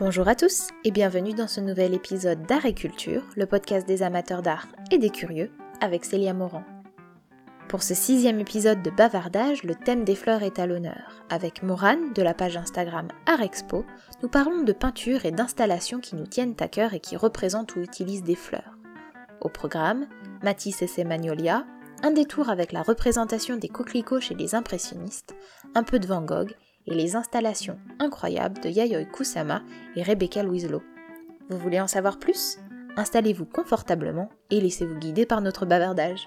Bonjour à tous et bienvenue dans ce nouvel épisode d'Art et Culture, le podcast des amateurs d'art et des curieux, avec Célia Morand. Pour ce sixième épisode de Bavardage, le thème des fleurs est à l'honneur. Avec Morane de la page Instagram Art Expo, nous parlons de peinture et d'installations qui nous tiennent à cœur et qui représentent ou utilisent des fleurs. Au programme, Matisse et ses magnolias, un détour avec la représentation des coquelicots chez les impressionnistes, un peu de Van Gogh et les installations incroyables de Yayoi Kusama et Rebecca Louiselot. Vous voulez en savoir plus? Installez-vous confortablement et laissez-vous guider par notre bavardage.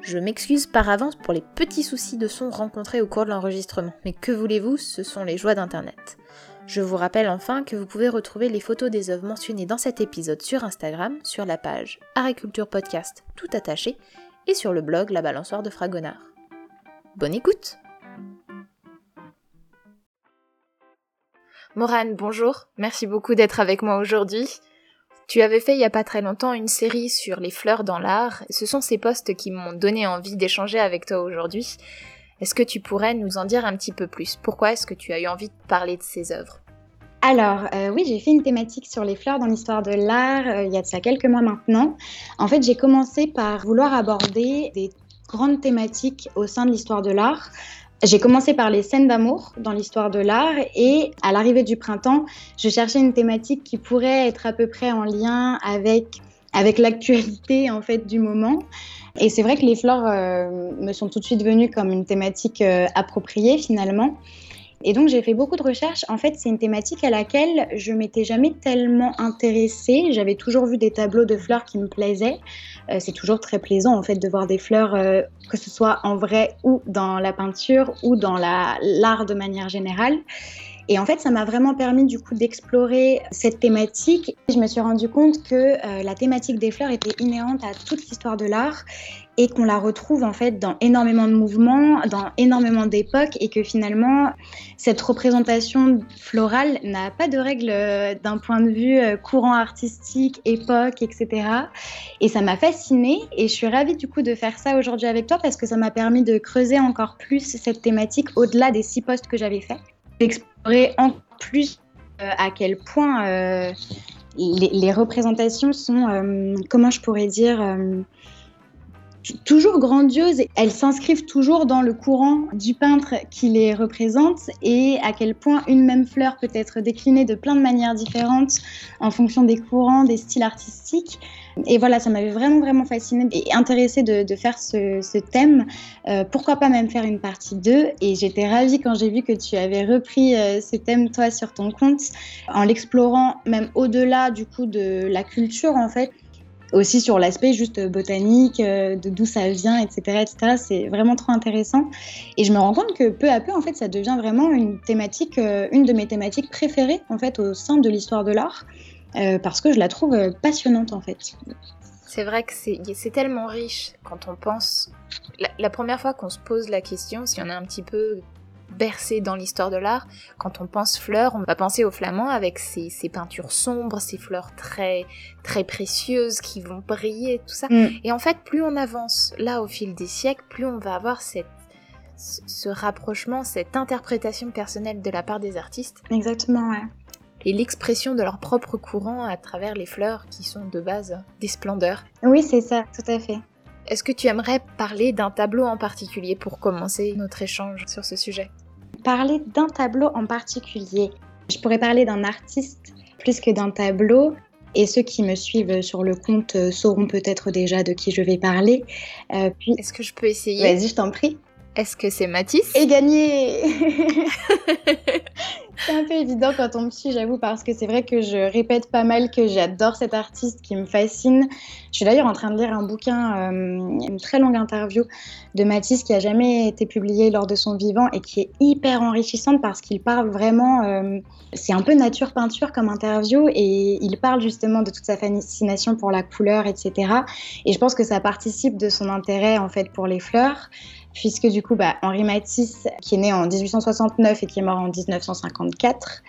Je m'excuse par avance pour les petits soucis de son rencontrés au cours de l'enregistrement, mais que voulez-vous, ce sont les joies d'Internet. Je vous rappelle enfin que vous pouvez retrouver les photos des œuvres mentionnées dans cet épisode sur Instagram, sur la page Agriculture Podcast tout attaché, et sur le blog La Balançoire de Fragonard. Bonne écoute Morane, bonjour. Merci beaucoup d'être avec moi aujourd'hui. Tu avais fait il y a pas très longtemps une série sur les fleurs dans l'art. Ce sont ces posts qui m'ont donné envie d'échanger avec toi aujourd'hui. Est-ce que tu pourrais nous en dire un petit peu plus? Pourquoi est-ce que tu as eu envie de parler de ces œuvres? Alors, euh, oui, j'ai fait une thématique sur les fleurs dans l'histoire de l'art euh, il y a de ça quelques mois maintenant. En fait, j'ai commencé par vouloir aborder des grandes thématiques au sein de l'histoire de l'art. J'ai commencé par les scènes d'amour dans l'histoire de l'art et à l'arrivée du printemps, je cherchais une thématique qui pourrait être à peu près en lien avec, avec l'actualité en fait du moment. Et c'est vrai que les fleurs euh, me sont tout de suite venues comme une thématique euh, appropriée finalement. Et donc j'ai fait beaucoup de recherches. En fait, c'est une thématique à laquelle je m'étais jamais tellement intéressée. J'avais toujours vu des tableaux de fleurs qui me plaisaient. Euh, c'est toujours très plaisant en fait de voir des fleurs, euh, que ce soit en vrai ou dans la peinture ou dans l'art de manière générale. Et en fait, ça m'a vraiment permis du coup d'explorer cette thématique. Je me suis rendu compte que euh, la thématique des fleurs était inhérente à toute l'histoire de l'art et qu'on la retrouve en fait dans énormément de mouvements, dans énormément d'époques et que finalement cette représentation florale n'a pas de règles euh, d'un point de vue euh, courant artistique, époque, etc. Et ça m'a fascinée et je suis ravie du coup de faire ça aujourd'hui avec toi parce que ça m'a permis de creuser encore plus cette thématique au-delà des six postes que j'avais faits, d'explorer en plus euh, à quel point les, représentations sont, comment je pourrais dire, toujours grandioses. Elles s'inscrivent toujours dans le courant du peintre qui les représente et à quel point une même fleur peut être déclinée de plein de manières différentes en fonction des courants, des styles artistiques. Et voilà, ça m'avait vraiment, vraiment fasciné et intéressé de, faire ce, thème. Euh, pourquoi pas même faire une partie 2 Et j'étais ravie quand j'ai vu que tu avais repris euh, ce thème, toi, sur ton compte, en l'explorant même au-delà du coup de la culture, en fait aussi sur l'aspect juste botanique, euh, de d'où ça vient, etc., etc. C'est vraiment trop intéressant. Et je me rends compte que peu à peu, en fait, ça devient vraiment une thématique, euh, une de mes thématiques préférées, en fait, au sein de l'histoire de l'art, euh, parce que je la trouve passionnante, en fait. C'est vrai que c'est tellement riche quand on pense. La, première fois qu'on se pose la question, si on a un petit peu bercé dans l'histoire de l'art. Quand on pense fleurs, on va penser aux flamands avec ces, peintures sombres, ces fleurs très très précieuses qui vont briller, tout ça. Mm. Et en fait, plus on avance là au fil des siècles, plus on va avoir cette ce rapprochement, cette interprétation personnelle de la part des artistes. Exactement, ouais. Et l'expression de leur propre courant à travers les fleurs qui sont de base des splendeurs. Oui, c'est ça, tout à fait. Est-ce que tu aimerais parler d'un tableau en particulier pour commencer notre échange sur ce sujet? Parler d'un tableau en particulier. Je pourrais parler d'un artiste plus que d'un tableau. Et ceux qui me suivent sur le compte euh, sauront peut-être déjà de qui je vais parler. Euh, Est-ce que je peux essayer? Vas-y, je t'en prie. Est-ce que c'est Matisse Et gagné C'est un peu évident quand on me suit, j'avoue, parce que c'est vrai que je répète pas mal que j'adore cet artiste qui me fascine. Je suis d'ailleurs en train de lire un bouquin, euh, une très longue interview de Matisse qui a jamais été publiée lors de son vivant et qui est hyper enrichissante parce qu'il parle vraiment, euh, c'est un peu nature peinture comme interview et il parle justement de toute sa fascination pour la couleur, etc. Et je pense que ça participe de son intérêt en fait pour les fleurs puisque du coup, bah, Henri Matisse, qui est né en 1869 et qui est mort en 1954,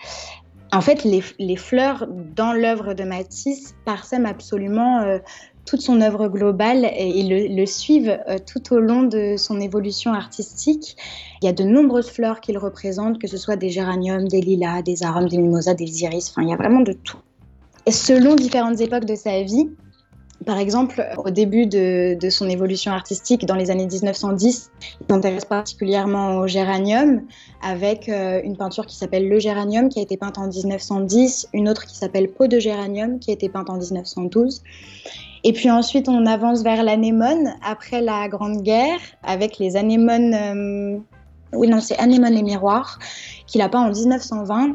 En fait, les, fleurs dans l'œuvre de Matisse parsèment absolument euh, toute son œuvre globale et, le, suivent euh, tout au long de son évolution artistique. Il y a de nombreuses fleurs qu'il représente, que ce soit des géraniums, des lilas, des arômes, des mimosas, des iris, enfin il y a vraiment de tout. Et selon différentes époques de sa vie, par exemple, au début de, son évolution artistique, dans les années 1910, il s'intéresse particulièrement au géranium, avec euh, une peinture qui s'appelle Le Géranium, qui a été peinte en 1910, une autre qui s'appelle Peau de Géranium, qui a été peinte en 1912. Et puis ensuite, on avance vers l'anémone, après la Grande Guerre, avec les anémones... Euh, oui, non, c'est Anémone et Miroir, qu'il a peint en 1920 euh,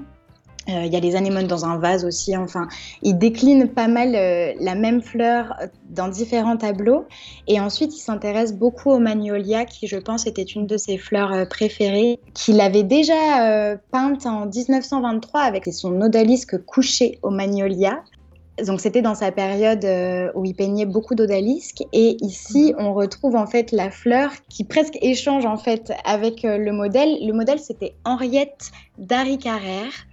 il y a les anémones dans un vase aussi. Enfin, il décline pas mal euh, la même fleur euh, dans différents tableaux. Et ensuite, il s'intéresse beaucoup aux magnolias, qui, je pense, était une de ses fleurs préférées, qu'il avait déjà peinte en 1923 avec son odalisque couché aux magnolias. Donc c'était dans sa période où il peignait beaucoup d'odalisques et ici on retrouve en fait la fleur qui presque échange en fait avec le modèle. Le modèle c'était Henriette Dari Carrère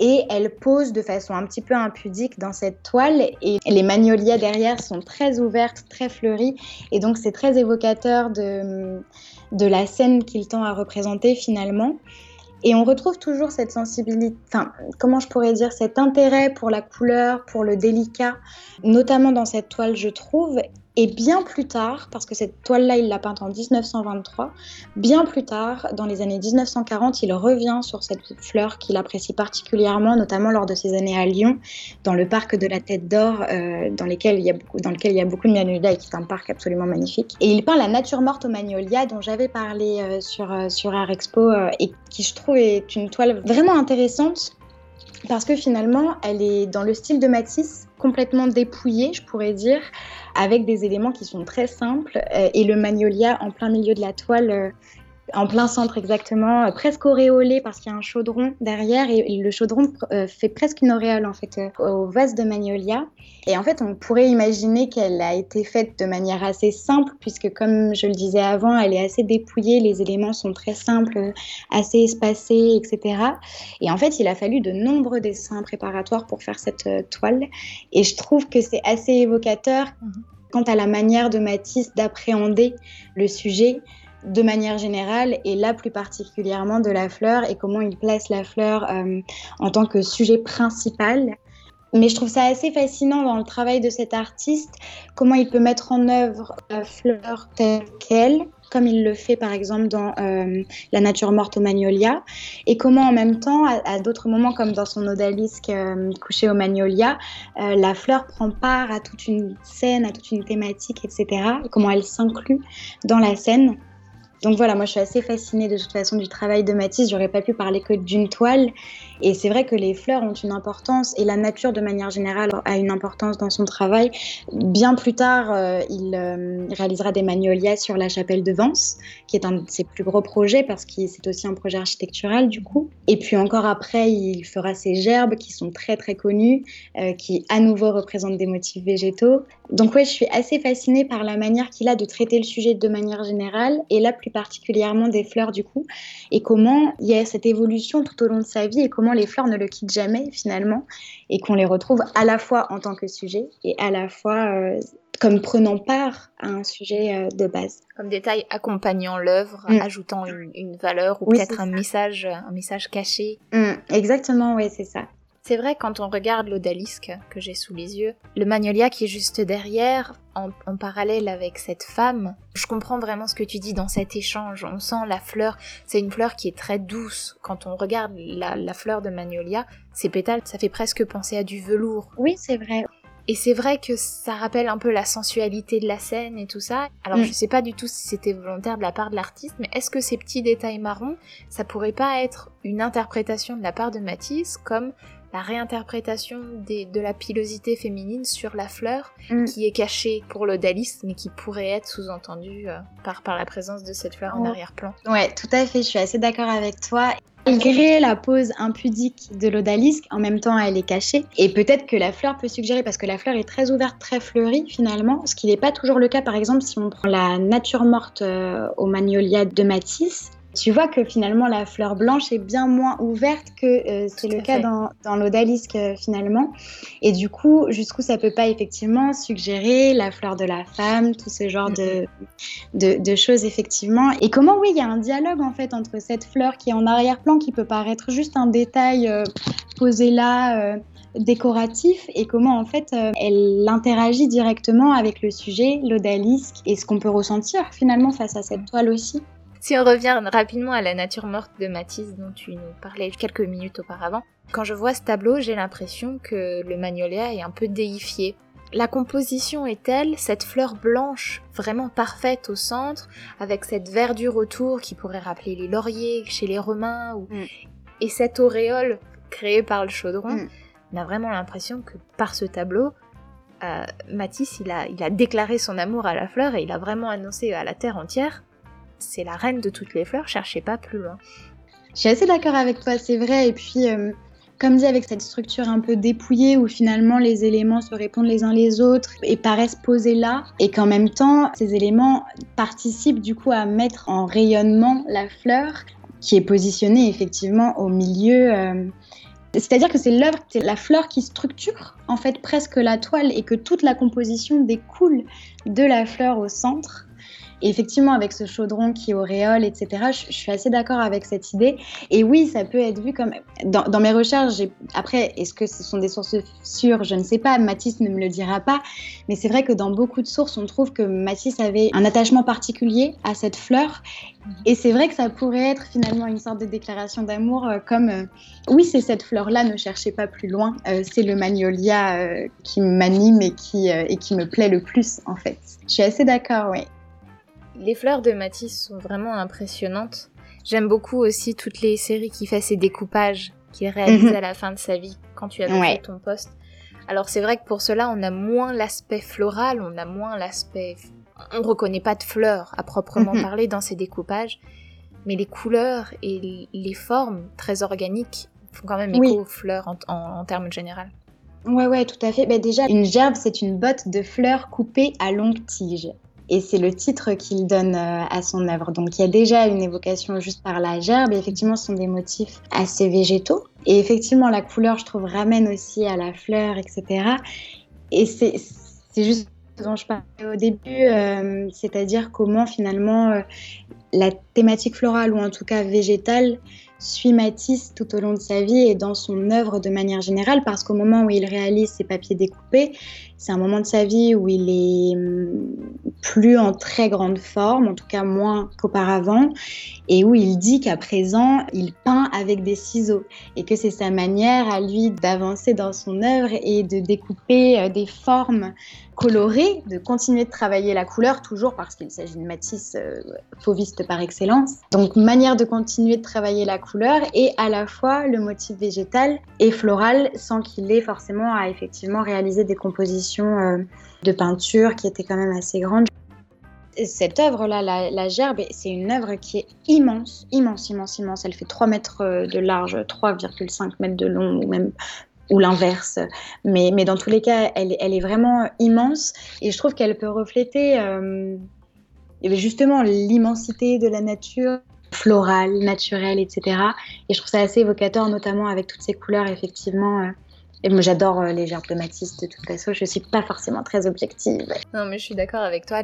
et elle pose de façon un petit peu impudique dans cette toile et les magnolias derrière sont très ouvertes, très fleuries et donc c'est très évocateur de, de la scène qu'il tend à représenter finalement. Et on retrouve toujours cette sensibilité, enfin, comment je pourrais dire, cet intérêt pour la couleur, pour le délicat, notamment dans cette toile, je trouve. Et bien plus tard, parce que cette toile-là, il l'a peinte en 1923, bien plus tard, dans les années 1940, il revient sur cette fleur qu'il apprécie particulièrement, notamment lors de ses années à Lyon, dans le parc de la Tête d'Or, euh, dans, lequel il y a beaucoup, dans lequel il y a beaucoup de magnolias et qui est un parc absolument magnifique. Et il peint la nature morte aux magnolias, dont j'avais parlé euh, sur, euh, sur Art Expo, et qui je trouve est une toile vraiment intéressante parce que finalement, elle est dans le style de Matisse, complètement dépouillée, je pourrais dire, avec des éléments qui sont très simples. Euh, et le magnolia en plein milieu de la toile euh, en plein centre exactement, euh, presque auréolé parce qu'il y a un chaudron derrière et, le chaudron euh, fait presque une auréole en fait euh, au vase de magnolia. Et en fait, on pourrait imaginer qu'elle a été faite de manière assez simple puisque comme je le disais avant, elle est assez dépouillée, les éléments sont très simples, assez espacés, etc. Et en fait, il a fallu de nombreux dessins préparatoires pour faire cette toile. Et je trouve que c'est assez évocateur mhm. quant à la manière de Matisse d'appréhender le sujet de manière générale et là plus particulièrement de la fleur et comment il place la fleur euh, en tant que sujet principal. Mais je trouve ça assez fascinant dans le travail de cet artiste, comment il peut mettre en œuvre la fleur telle qu'elle, comme il le fait par exemple dans euh, La nature morte au magnolia, et comment en même temps, à, d'autres moments comme dans son odalisque euh, couché au magnolia, la fleur prend part à toute une scène, à toute une thématique, etc., comment elle s'inclut dans la scène. Donc voilà, moi je suis assez fascinée de toute façon du travail de Matisse. J'aurais pas pu parler que d'une toile. Et c'est vrai que les fleurs ont une importance et la nature de manière générale a une importance dans son travail. Bien plus tard, euh, il euh, réalisera des magnolias sur la chapelle de Vence, qui est un de ses plus gros projets parce que c'est aussi un projet architectural du coup. Et puis encore après, il fera ses gerbes qui sont très très connues, euh, qui à nouveau représentent des motifs végétaux. Donc ouais, je suis assez fascinée par la manière qu'il a de traiter le sujet de manière générale et là plus particulièrement des fleurs du coup, et comment il y a cette évolution tout au long de sa vie et comment les fleurs ne le quittent jamais finalement, et qu'on les retrouve à la fois en tant que sujet et à la fois euh, comme prenant part à un sujet euh, de base. Comme détail accompagnant l'œuvre, mm. ajoutant une, valeur ou peut-être un message, un message caché. Mm, exactement, oui, c'est ça. C'est vrai, quand on regarde l'odalisque que j'ai sous les yeux, le magnolia qui est juste derrière, en, parallèle avec cette femme, je comprends vraiment ce que tu dis dans cet échange. On sent la fleur, c'est une fleur qui est très douce. Quand on regarde la, fleur de magnolia, ses pétales, ça fait presque penser à du velours. Oui, c'est vrai. Et c'est vrai que ça rappelle un peu la sensualité de la scène et tout ça. Alors mm. je sais pas du tout si c'était volontaire de la part de l'artiste, mais est-ce que ces petits détails marrons, ça pourrait pas être une interprétation de la part de Matisse comme la réinterprétation de la pilosité féminine sur la fleur mm. qui est cachée pour l'odalisme mais qui pourrait être sous-entendue euh, par, par la présence de cette fleur en arrière-plan. Ouais, tout à fait, je suis assez d'accord avec toi. Malgré la pose impudique de l'odalisque, en même temps elle est cachée. Et peut-être que la fleur peut suggérer, parce que la fleur est très ouverte, très fleurie finalement, ce qui n'est pas toujours le cas par exemple si on prend la nature morte euh, au magnolia de Matisse tu vois que finalement la fleur blanche est bien moins ouverte que euh, c'est le cas dans, dans l'odalisque euh, finalement. Et du coup, jusqu'où ça peut pas effectivement suggérer la fleur de la femme, tout ce genre de, de, choses effectivement. Et comment, oui, il y a un dialogue en fait entre cette fleur qui est en arrière-plan, qui peut paraître juste un détail euh, posé là décoratif et comment en fait elle interagit directement avec le sujet, l'odalisque et ce qu'on peut ressentir finalement face à cette toile aussi. Si on revient rapidement à la nature morte de Matisse dont tu nous parlais quelques minutes auparavant, quand je vois ce tableau, j'ai l'impression que le magnolia est un peu déifié. La composition est telle, cette fleur blanche vraiment parfaite au centre, avec cette verdure autour qui pourrait rappeler les lauriers chez les Romains, ou... Mm. et cette auréole créée par le chaudron, mm. on a vraiment l'impression que par ce tableau, euh, Matisse il a, il a déclaré son amour à la fleur et il a vraiment annoncé à la terre entière c'est la reine de toutes les fleurs, cherchez pas plus loin. Je suis assez d'accord avec toi, c'est vrai. Et puis, euh, comme dit, avec cette structure un peu dépouillée où finalement les éléments se répondent les uns les autres et paraissent posés là, et qu'en même temps, ces éléments participent du coup à mettre en rayonnement la fleur qui est positionnée effectivement au milieu. Euh, c'est-à-dire que c'est l'œuvre, c'est la fleur qui structure en fait presque la toile et que toute la composition découle de la fleur au centre effectivement, avec ce chaudron qui auréole, etc., je, suis assez d'accord avec cette idée. Et oui, ça peut être vu comme. Dans, mes recherches, après, est-ce que ce sont des sources sûres? Je ne sais pas. Matisse ne me le dira pas. Mais c'est vrai que dans beaucoup de sources, on trouve que Matisse avait un attachement particulier à cette fleur. Et c'est vrai que ça pourrait être finalement une sorte de déclaration d'amour, euh, comme euh, oui, c'est cette fleur-là, ne cherchez pas plus loin. Euh, c'est le magnolia qui m'anime et qui, et qui me plaît le plus, en fait. Je suis assez d'accord, oui. Les fleurs de Matisse sont vraiment impressionnantes. J'aime beaucoup aussi toutes les séries qui fait ses découpages, qu'il réalise mhm. à la fin de sa vie, quand tu as fait ton poste. Alors c'est vrai que pour cela, on a moins l'aspect floral, on a moins l'aspect... On reconnaît pas de fleurs à proprement mhm. parler dans ces découpages, mais les couleurs et les formes très organiques font quand même écho aux fleurs en, en, termes généraux. Ouais, ouais, tout à fait. Ben déjà, une gerbe, c'est une botte de fleurs coupées à longue tige et c'est le titre qu'il donne euh, à son œuvre. Donc il y a déjà une évocation juste par la gerbe, et effectivement ce sont des motifs assez végétaux. Et effectivement la couleur, je trouve, ramène aussi à la fleur, etc. Et c'est juste ce dont je parlais au début, euh, c'est-à-dire comment finalement euh, la thématique florale, ou en tout cas végétale, suit Matisse tout au long de sa vie et dans son œuvre de manière générale, parce qu'au moment où il réalise ses papiers découpés, c'est un moment de sa vie où il est hum, plus en très grande forme, en tout cas moins qu'auparavant, et où il dit qu'à présent, il peint avec des ciseaux et que c'est sa manière à lui d'avancer dans son œuvre et de découper euh, des formes colorées, de continuer de travailler la couleur, toujours parce qu'il s'agit de Matisse euh, fauviste par excellence. Donc manière de continuer de travailler la couleur et à la fois le motif végétal et floral sans qu'il ait forcément à effectivement réaliser des compositions euh, de peinture qui étaient quand même assez grandes. Cette œuvre-là, la, gerbe, c'est une œuvre qui est immense, immense, immense, immense. Elle fait 3 mètres euh, de large, 3,5 mètres de long, ou même ou l'inverse. Mais, mais dans tous les cas, elle, elle est vraiment immense et je trouve qu'elle peut refléter euh, justement l'immensité de la nature florale, naturelle, etc. Et je trouve ça assez évocateur, notamment avec toutes ces couleurs, effectivement. Et moi, j'adore euh, les gerbes de Matisse de toute façon. Je suis pas forcément très objective. Non, mais je suis d'accord avec toi.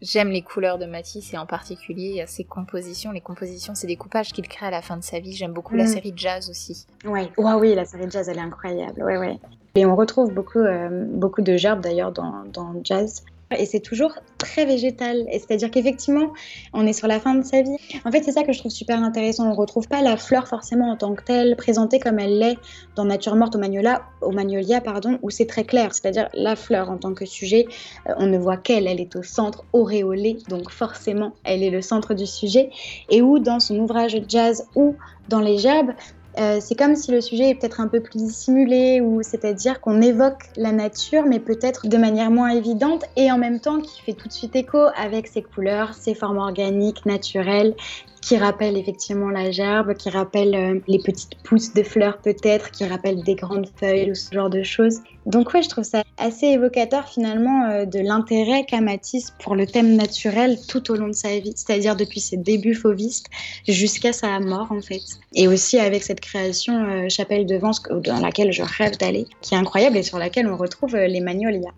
J'aime les couleurs de Matisse et en particulier ses compositions. Les compositions, c'est des coupages qu'il crée à la fin de sa vie. J'aime beaucoup la mm. série jazz aussi. Ouais. Ouais, oui, la série jazz, elle est incroyable. Ouais, ouais. Et on retrouve beaucoup, euh, beaucoup de gerbes d'ailleurs dans, dans jazz et c'est toujours très végétal. C'est-à-dire qu'effectivement, on est sur la fin de sa vie. En fait, c'est ça que je trouve super intéressant. On ne retrouve pas la fleur forcément en tant que telle, présentée comme elle l'est dans Nature morte au magnolia, au magnolia pardon, où c'est très clair. C'est-à-dire la fleur en tant que sujet, euh, on ne voit qu'elle, elle est au centre, auréolée, donc forcément, elle est le centre du sujet. Et où dans son ouvrage jazz ou dans les gerbes, euh, c'est comme si le sujet est peut-être un peu plus dissimulé, ou c'est-à-dire qu'on évoque la nature, mais peut-être de manière moins évidente, et en même temps qui fait tout de suite écho avec ses couleurs, ses formes organiques, naturelles, qui rappellent effectivement la gerbe, qui rappellent euh, les petites pousses de fleurs peut-être, qui rappellent des grandes feuilles ou ce genre de choses. Donc ouais, je trouve ça assez évocateur finalement euh, de l'intérêt qu'a Matisse pour le thème naturel tout au long de sa vie, c'est-à-dire depuis ses débuts fauvistes jusqu'à sa mort en fait. Et aussi avec cette création euh, Chapelle de Vence dans laquelle je rêve d'aller, qui est incroyable et sur laquelle on retrouve les magnolias.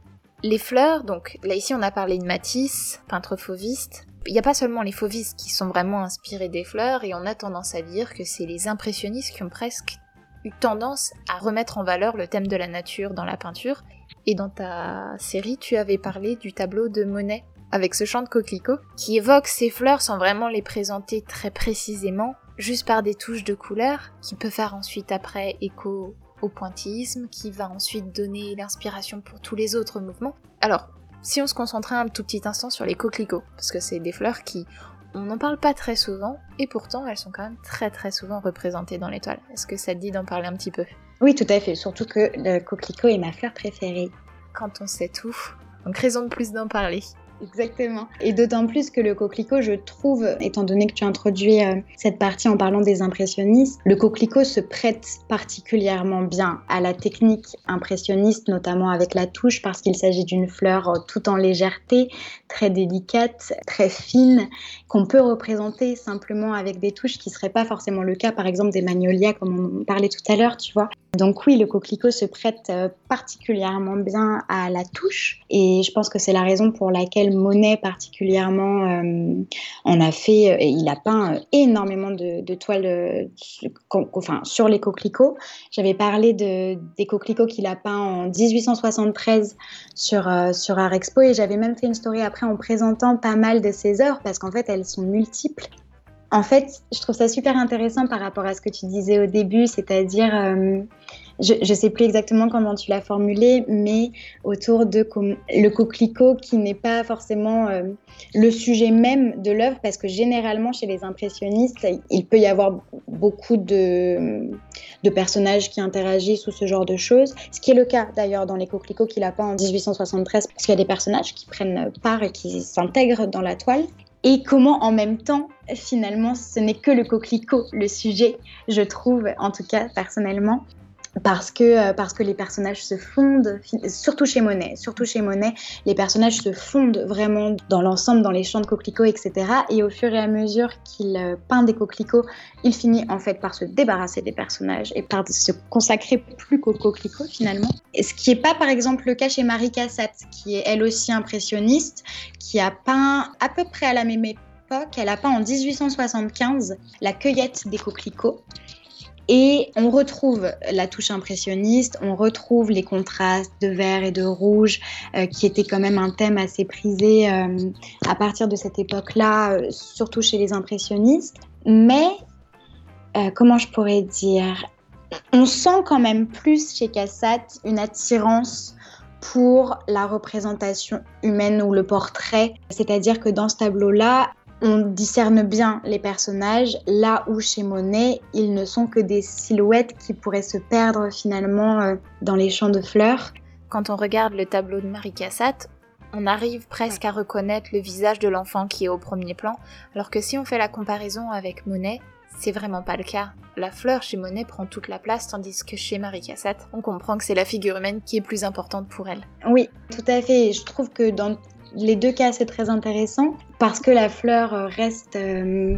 Les fleurs, donc là ici on a parlé de Matisse, peintre fauviste. Il n'y a pas seulement les fauvistes qui sont vraiment inspirés des fleurs, et on a tendance à dire que c'est les impressionnistes qui ont presque eu tendance à remettre en valeur le thème de la nature dans la peinture. Et dans ta série, tu avais parlé du tableau de Monet avec ce chant de coquelicot qui évoque ces fleurs sans vraiment les présenter très précisément, juste par des touches de couleurs qui peut faire ensuite après écho au pointillisme qui va ensuite donner l'inspiration pour tous les autres mouvements. Alors, si on se concentrait un tout petit instant sur les coquelicots, parce que c'est des fleurs qui, on n'en parle pas très souvent, et pourtant elles sont quand même très très souvent représentées dans l'étoile. Est-ce que ça te dit d'en parler un petit peu? Oui, tout à fait, surtout que le coquelicot est ma fleur préférée. Quand on sait tout, donc raison de plus d'en parler. Exactement. Et d'autant plus que le coquelicot, je trouve, étant donné que tu introduis euh, cette partie en parlant des impressionnistes, le coquelicot se prête particulièrement bien à la technique impressionniste, notamment avec la touche, parce qu'il s'agit d'une fleur euh, tout en légèreté, très délicate, très fine, qu'on peut représenter simplement avec des touches qui ne seraient pas forcément le cas, par exemple des magnolias, comme on parlait tout à l'heure, tu vois. Donc oui, le coquelicot se prête euh, particulièrement bien à la touche. Et je pense que c'est la raison pour laquelle Monet particulièrement euh, en a fait, euh, il a peint énormément de, toiles enfin, sur les coquelicots. J'avais parlé de, des coquelicots qu'il a peints en 1873 sur, sur Art Expo. Et j'avais même fait une story après en présentant pas mal de ses œuvres parce qu'en fait elles sont multiples en fait, je trouve ça super intéressant par rapport à ce que tu disais au début, c'est-à-dire, euh, je ne sais plus exactement comment tu l'as formulé, mais autour de le coquelicot qui n'est pas forcément euh, le sujet même de l'œuvre, parce que généralement chez les impressionnistes, il peut y avoir beaucoup de, personnages qui interagissent ou ce genre de choses, ce qui est le cas d'ailleurs dans les coquelicots qu'il a pas en 1873, parce qu'il y a des personnages qui prennent part et qui s'intègrent dans la toile et comment en même temps, finalement, ce n'est que le coquelicot, le sujet, je trouve, en tout cas personnellement, parce que, euh, parce que les personnages se fondent, surtout chez Monet, surtout chez Monet, les personnages se fondent vraiment dans l'ensemble, dans les champs de coquelicots, etc. Et au fur et à mesure qu'il euh, peint des coquelicots, il finit en fait par se débarrasser des personnages et par se consacrer plus qu'aux coquelicots finalement. Et ce qui n'est pas par exemple le cas chez Marie Cassatt, qui est elle aussi impressionniste, qui a peint à peu près à la même époque, elle a peint en 1875 la cueillette des coquelicots. Et on retrouve la touche impressionniste, on retrouve les contrastes de vert et de rouge, euh, qui étaient quand même un thème assez prisé euh, à partir de cette époque-là, euh, surtout chez les impressionnistes. Mais, comment je pourrais dire, on sent quand même plus chez Cassatt une attirance pour la représentation humaine ou le portrait. C'est-à-dire que dans ce tableau-là, on discerne bien les personnages, là où chez Monet, ils ne sont que des silhouettes qui pourraient se perdre finalement euh, dans les champs de fleurs. Quand on regarde le tableau de Marie Cassatt, on arrive presque à reconnaître le visage de l'enfant qui est au premier plan, alors que si on fait la comparaison avec Monet, c'est vraiment pas le cas. La fleur chez Monet prend toute la place, tandis que chez Marie Cassatt, on comprend que c'est la figure humaine qui est plus importante pour elle. Oui, tout à fait. Je trouve que dans les deux cas, c'est très intéressant parce que la fleur reste euh,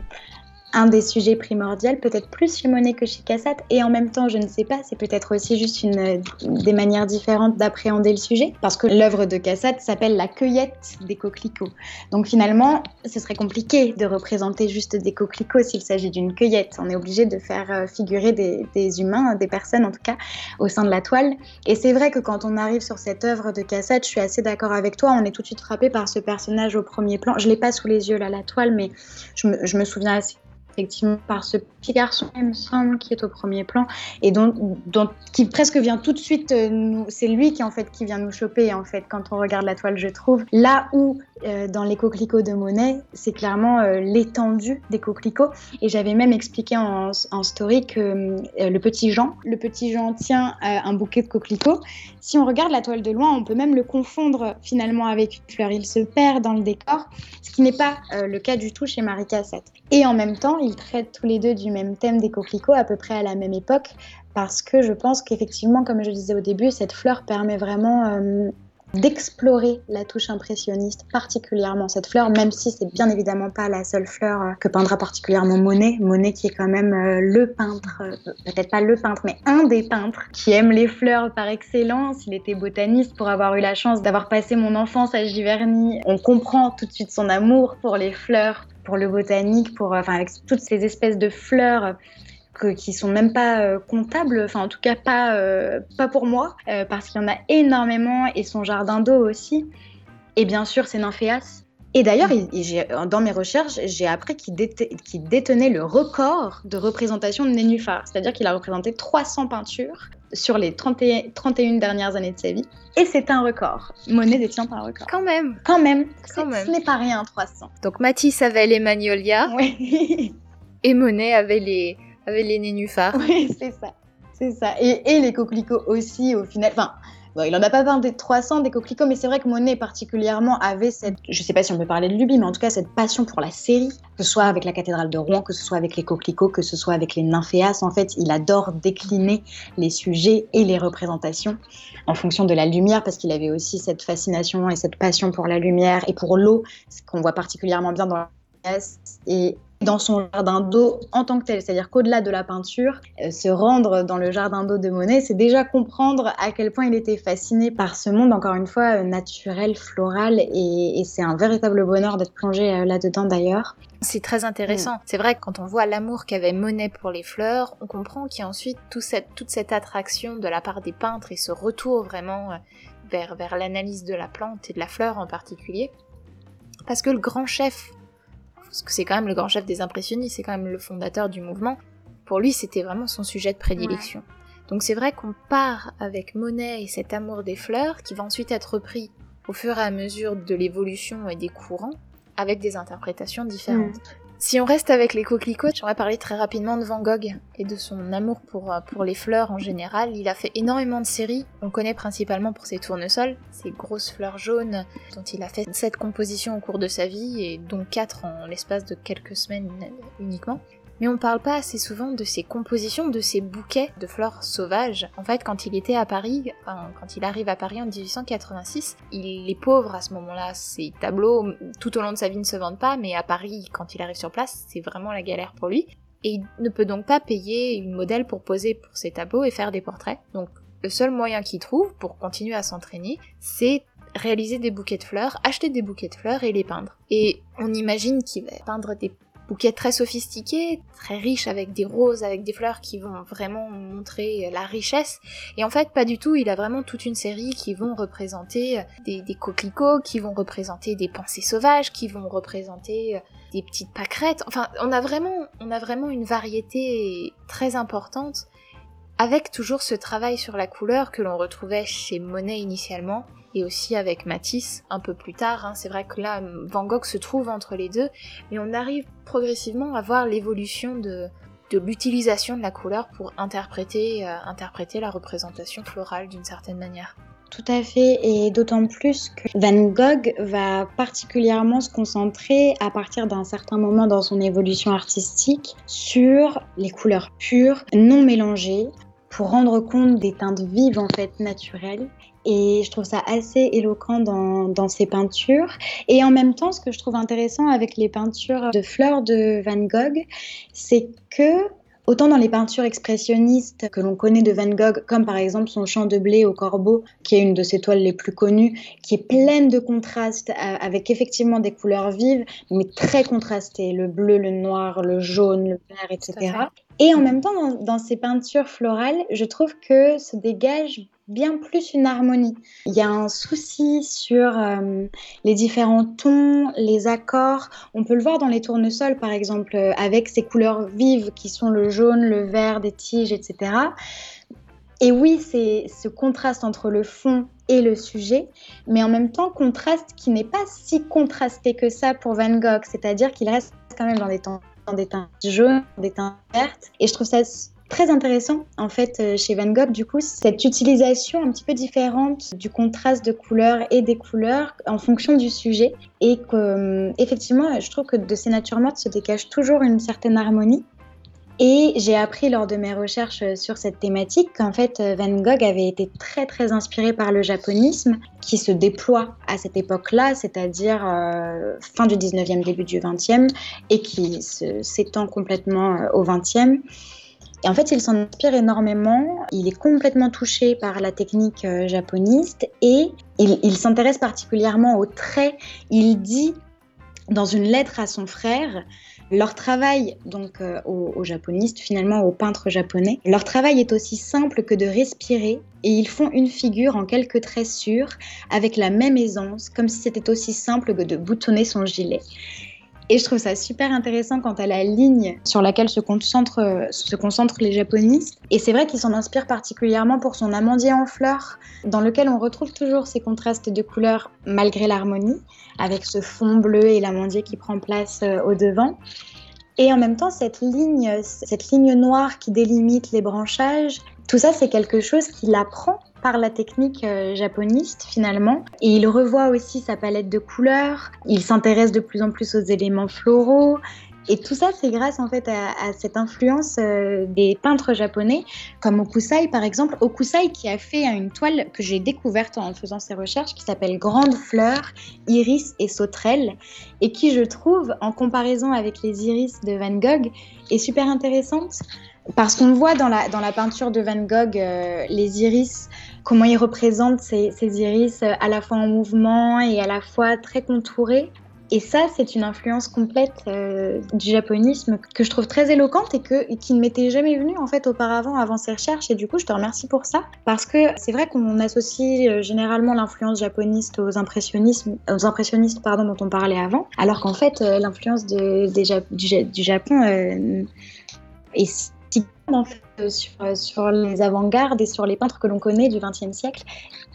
un des sujets primordiaux, peut-être plus chez Monet que chez Cassatt, et en même temps, je ne sais pas, c'est peut-être aussi juste une, des manières différentes d'appréhender le sujet, parce que l'œuvre de Cassatt s'appelle La cueillette des coquelicots. Donc finalement, ce serait compliqué de représenter juste des coquelicots s'il s'agit d'une cueillette. On est obligé de faire euh, figurer des, des, humains, des personnes en tout cas, au sein de la toile. Et c'est vrai que quand on arrive sur cette œuvre de Cassatt, je suis assez d'accord avec toi, on est tout de suite frappé par ce personnage au premier plan. Je l'ai pas sous les yeux là, la toile, mais je me, je me souviens assez effectivement par ce petit garçon, il me semble, qui est au premier plan et qui presque vient tout de suite euh. C'est lui qui en fait qui vient nous choper en fait quand on regarde la toile, je trouve. Là où euh, dans les coquelicots de Monet, c'est clairement euh, l'étendue des coquelicots. Et j'avais même expliqué en, story que euh, le petit Jean, le petit Jean tient un bouquet de coquelicots. Si on regarde la toile de loin, on peut même le confondre finalement avec une fleur. Il se perd dans le décor, ce qui n'est pas le cas du tout chez Marie Cassette. Et en même temps, ils traitent tous les deux du même thème des coquelicots à peu près à la même époque, parce que je pense qu'effectivement, comme je disais au début, cette fleur permet vraiment d'explorer la touche impressionniste, particulièrement cette fleur, même si c'est bien évidemment pas la seule fleur euh, que peindra particulièrement Monet. Monet qui est quand même euh, le peintre, euh, peut-être pas le peintre, mais un des peintres qui aime les fleurs par excellence. Il était botaniste pour avoir eu la chance d'avoir passé mon enfance à Giverny. On comprend tout de suite son amour pour les fleurs, pour le botanique, pour, enfin, avec toutes ces espèces de fleurs qui qui sont même pas euh, comptables, enfin en tout cas pas, euh, pas pour moi, euh, parce qu'il y en a énormément et son jardin d'eau aussi. Et bien sûr, c'est Nymphéas. Et d'ailleurs, dans mes recherches, j'ai appris qu'il détenait le record de représentation de nénuphars, c'est-à-dire qu'il a représenté 300 peintures sur les 31, 31 dernières années de sa vie. Et c'est un record. Monet détient un record. Quand même. Quand même. Quand même. Ce n'est pas rien, 300. Donc Matisse avait les magnolias. Oui. et Monet avait les, avec les nénuphars. Oui, c'est ça. C'est ça. Et, les coquelicots aussi, au final. Enfin, il en a pas peint des 300 des coquelicots, mais c'est vrai que Monet particulièrement avait cette, je sais pas si on peut parler de lubie, mais en tout cas cette passion pour la série, que ce soit avec la cathédrale de Rouen, que ce soit avec les coquelicots, que ce soit avec les nymphéas. En fait, il adore décliner les sujets et les représentations en fonction de la lumière, parce qu'il avait aussi cette fascination et cette passion pour la lumière et pour l'eau, ce qu'on voit particulièrement bien dans la et dans son jardin d'eau en tant que tel. C'est-à-dire qu'au-delà de la peinture, euh, se rendre dans le jardin d'eau de Monet, c'est déjà comprendre à quel point il était fasciné par ce monde, encore une fois, euh, naturel, floral, et, c'est un véritable bonheur d'être plongé euh, là-dedans d'ailleurs. C'est très intéressant. Mm. C'est vrai que quand on voit l'amour qu'avait Monet pour les fleurs, on comprend qu'il y a ensuite cette, toute cette attraction de la part des peintres et ce retour vraiment vers, vers l'analyse de la plante et de la fleur en particulier. Parce que le grand chef parce que c'est quand même le grand chef des impressionnistes, c'est quand même le fondateur du mouvement, pour lui c'était vraiment son sujet de prédilection. Donc c'est vrai qu'on part avec Monet et cet amour des fleurs qui va ensuite être repris au fur et à mesure de l'évolution et des courants avec des interprétations différentes. Si on reste avec les coquelicots, j'aimerais parler très rapidement de Van Gogh et de son amour pour, euh, pour les fleurs en général. Il a fait énormément de séries. On connaît principalement pour ses tournesols, ces grosses fleurs jaunes dont il a fait sept compositions au cours de sa vie et dont quatre en l'espace de quelques semaines uniquement mais on parle pas assez souvent de ses compositions, de ses bouquets de fleurs sauvages. En fait, quand il était à Paris, enfin, quand il arrive à Paris en 1886, il est pauvre à ce moment-là. Ses tableaux, tout au long de sa vie, ne se vendent pas, mais à Paris, quand il arrive sur place, c'est vraiment la galère pour lui. Et il ne peut donc pas payer une modèle pour poser pour ses tableaux et faire des portraits. Donc, le seul moyen qu'il trouve pour continuer à s'entraîner, c'est réaliser des bouquets de fleurs, acheter des bouquets de fleurs et les peindre. Et on imagine qu'il va peindre des bouquet très sophistiqué, très riche avec des roses, avec des fleurs qui vont vraiment montrer la richesse. Et en fait, pas du tout, il a vraiment toute une série qui vont représenter des, coquelicots, qui vont représenter des pensées sauvages, qui vont représenter des petites pâquerettes. Enfin, on a vraiment, on a vraiment une variété très importante avec toujours ce travail sur la couleur que l'on retrouvait chez Monet initialement et aussi avec Matisse un peu plus tard. Hein. C'est vrai que là, Van Gogh se trouve entre les deux, mais on arrive progressivement à voir l'évolution de, l'utilisation de la couleur pour interpréter, euh, interpréter la représentation florale d'une certaine manière. Tout à fait, et d'autant plus que Van Gogh va particulièrement se concentrer à partir d'un certain moment dans son évolution artistique sur les couleurs pures, non mélangées, pour rendre compte des teintes vives en fait naturelles et je trouve ça assez éloquent dans, dans, ses peintures. Et en même temps, ce que je trouve intéressant avec les peintures de fleurs de Van Gogh, c'est que Autant dans les peintures expressionnistes que l'on connaît de Van Gogh, comme par exemple son champ de blé au corbeau, qui est une de ses toiles les plus connues, qui est pleine de contrastes, euh, avec effectivement des couleurs vives, mais très contrastées, le bleu, le noir, le jaune, le vert, etc. Et en même temps, dans, dans ces peintures florales, je trouve que se dégage bien plus une harmonie. Il y a un souci sur euh, les différents tons, les accords. On peut le voir dans les tournesols, par exemple, euh, avec ces couleurs vives qui sont le jaune, le vert des tiges, etc. Et oui, c'est ce contraste entre le fond et le sujet, mais en même temps contraste qui n'est pas si contrasté que ça pour Van Gogh, c'est-à-dire qu'il reste quand même dans des teintes, dans des teintes jaunes, des teintes vertes, et je trouve ça très intéressant en fait euh, chez Van Gogh du coup cette utilisation un petit peu différente du contraste de couleurs et des couleurs en fonction du sujet et euh, effectivement je trouve que de ces natures mortes se dégage toujours une certaine harmonie et j'ai appris lors de mes recherches euh, sur cette thématique qu'en fait Van Gogh avait été très très inspiré par le japonisme qui se déploie à cette époque-là, c'est-à-dire fin du 19e, début du 20e et qui s'étend complètement au 20e. Et en fait, il s'en inspire énormément. Il est complètement touché par la technique euh, japoniste et il, s'intéresse particulièrement aux traits. Il dit dans une lettre à son frère leur travail, donc euh, aux, japonistes, finalement aux peintres japonais, leur travail est aussi simple que de respirer et ils font une figure en quelques traits sûrs avec la même aisance, comme si c'était aussi simple que de boutonner son gilet. Et je trouve ça super intéressant quant à la ligne sur laquelle se concentrent, se les japonistes. Et c'est vrai qu'il s'en inspire particulièrement pour son amandier en fleurs, dans lequel on retrouve toujours ces contrastes de couleurs malgré l'harmonie, avec ce fond bleu et l'amandier qui prend place euh, au devant. Et en même temps, cette ligne, cette ligne noire qui délimite les branchages, tout ça, c'est quelque chose qu'il apprend par la technique euh, japoniste finalement. Et il revoit aussi sa palette de couleurs, il s'intéresse de plus en plus aux éléments floraux. Et tout ça, c'est grâce en fait à, cette influence euh, des peintres japonais, comme Okusai par exemple. Okusai qui a fait une toile que j'ai découverte en faisant ses recherches, qui s'appelle Grande fleur, iris et sauterelle, et qui je trouve, en comparaison avec les iris de Van Gogh, est super intéressante. Parce qu'on voit dans la, dans la peinture de Van Gogh euh, les iris, comment il représente ces, iris euh, à la fois en mouvement et à la fois très contourés. Et ça, c'est une influence complète euh, du japonisme que je trouve très éloquente et, que, qui ne m'était jamais venue en fait auparavant avant ces recherches. Et du coup, je te remercie pour ça parce que c'est vrai qu'on associe généralement l'influence japoniste aux impressionnistes, aux impressionnistes pardon, dont on parlait avant, alors qu'en fait, l'influence du, Japon est euh, sur, euh, sur les avant-gardes et sur les peintres que l'on connaît du XXe siècle,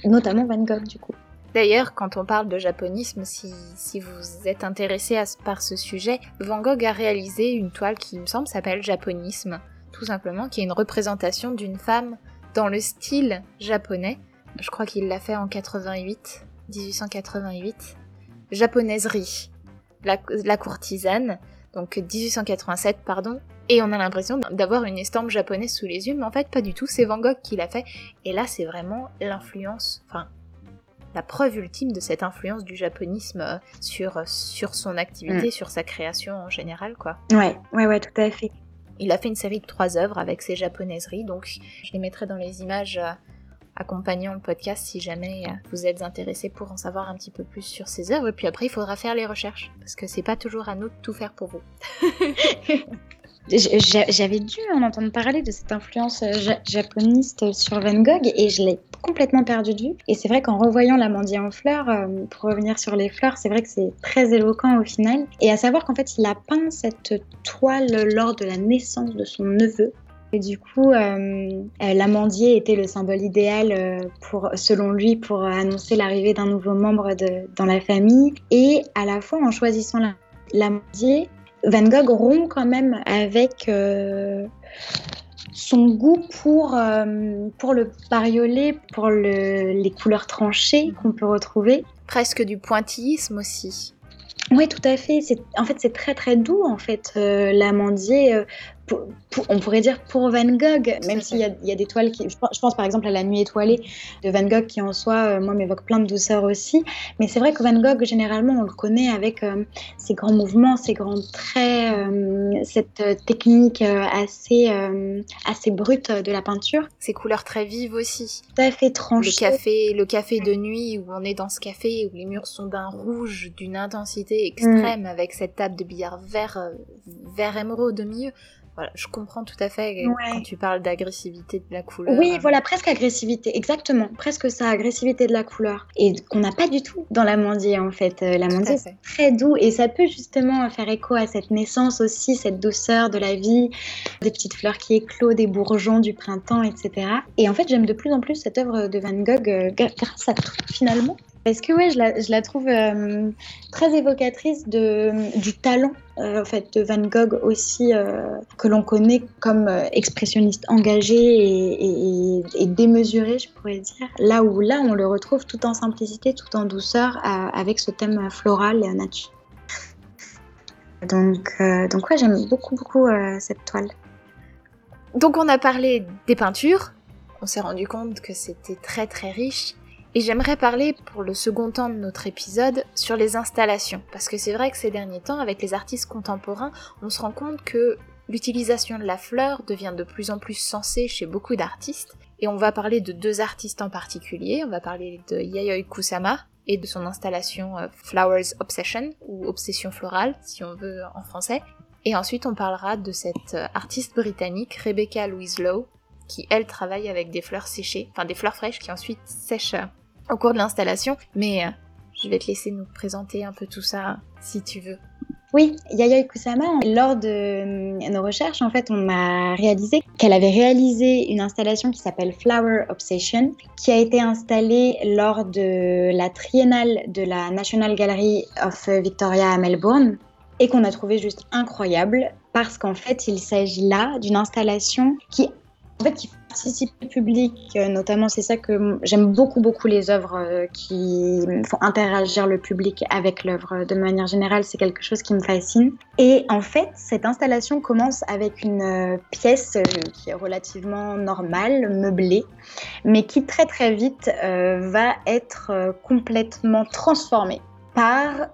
notamment Van Gogh du coup. D'ailleurs, quand on parle de japonisme, si, vous êtes intéressé par ce sujet, Van Gogh a réalisé une toile qui, il me semble, s'appelle Japonisme, tout simplement, qui est une représentation d'une femme dans le style japonais. Je crois qu'il l'a fait en 88, 1888. Japonaiserie, la courtisane, donc 1887, pardon, et on a l'impression d'avoir une estampe japonaise sous les yeux, mais en fait pas du tout, c'est Van Gogh qui l'a fait, et là c'est vraiment l'influence, enfin la preuve ultime de cette influence du japonisme euh, sur, sur son activité, mm. sur sa création en général, quoi. Ouais, ouais, ouais, tout à fait. Il a fait une série de trois œuvres avec ses japonaiseries, donc je les mettrai dans les images euh, accompagnant le podcast si jamais euh, vous êtes intéressé pour en savoir un petit peu plus sur ces œuvres. Et puis après, il faudra faire les recherches, parce que c'est pas toujours à nous de tout faire pour vous. J'avais dû en entendre parler de cette influence euh, japoniste sur Van Gogh et je l'ai complètement perdu de vue. Et c'est vrai qu'en revoyant l'amandier en fleurs, euh, pour revenir sur les fleurs, c'est vrai que c'est très éloquent au final. Et à savoir qu'en fait, il a peint cette toile lors de la naissance de son neveu. Et du coup, euh, l'amandier était le symbole idéal pour, selon lui pour annoncer l'arrivée d'un nouveau membre de, dans la famille. Et à la fois, en choisissant l'amandier, Van Gogh rompt quand même avec euh, son goût pour, euh, pour le bariolé, pour les couleurs tranchées qu'on peut retrouver. Presque du pointillisme aussi. Oui, tout à fait. En fait, c'est très très doux. En fait, euh, l'amandier, on pourrait dire pour Van Gogh, même s'il y, a des toiles qui. Je pense, par exemple à La Nuit étoilée de Van Gogh qui en soi, euh, moi, m'évoque plein de douceur aussi. Mais c'est vrai que Van Gogh, généralement, on le connaît avec euh, ses grands mouvements, ses grands traits, euh, cette technique assez, assez brute de la peinture. Ses couleurs très vives aussi. Tout à fait tranchées. Le café, le café de nuit où on est dans ce café où les murs sont d'un rouge d'une intensité extrême mm. avec cette table de billard vert, vert émeraude au milieu voilà, je comprends tout à fait quand tu parles d'agressivité de la couleur. Oui, voilà, presque agressivité, exactement, presque ça, agressivité de la couleur. Et qu'on n'a pas du tout dans l'amandier en fait. Euh, l'amandier, c'est très doux et ça peut justement faire écho à cette naissance aussi, cette douceur de la vie, des petites fleurs qui éclosent, des bourgeons du printemps, etc. Et en fait, j'aime de plus en plus cette œuvre de Van Gogh euh, grâce à tout finalement. Parce que ouais, je la, trouve euh, très évocatrice du talent euh, en fait, de Van Gogh aussi, euh, que l'on connaît comme expressionniste engagé et, et, démesuré, je pourrais dire. Là où là, on le retrouve tout en simplicité, tout en douceur, avec ce thème floral et nature. Donc, donc ouais, j'aime beaucoup, beaucoup cette toile. Donc on a parlé des peintures, on s'est rendu compte que c'était très très riche et j'aimerais parler pour le second temps de notre épisode sur les installations, parce que c'est vrai que ces derniers temps, avec les artistes contemporains, on se rend compte que l'utilisation de la fleur devient de plus en plus sensée chez beaucoup d'artistes, et on va parler de deux artistes en particulier, on va parler de Yayoi Kusama et de son installation euh, Flowers Obsession, ou Obsession florale, si on veut en français, et ensuite on parlera de cette euh, artiste britannique Rebecca Louise Lowe, qui elle travaille avec des fleurs séchées, enfin des fleurs fraîches qui ensuite sèchent au cours de l'installation. Mais euh, je vais te laisser nous présenter un peu tout ça si tu veux. Oui, Yayoi Kusama, lors de euh, nos recherches, en fait, on a réalisé qu'elle avait réalisé une installation qui s'appelle Flower Obsession, qui a été installée lors de la triennale de la National Gallery of Victoria à Melbourne et qu'on a trouvé juste incroyable parce qu'en fait, il s'agit là d'une installation qui en fait, qui participe au public, euh, notamment, c'est ça que j'aime beaucoup, beaucoup les œuvres euh, qui font interagir le public avec l'œuvre. De manière générale, c'est quelque chose qui me fascine. Et en fait, cette installation commence avec une euh, pièce qui est relativement normale, meublée, mais qui très, très vite va être complètement transformée par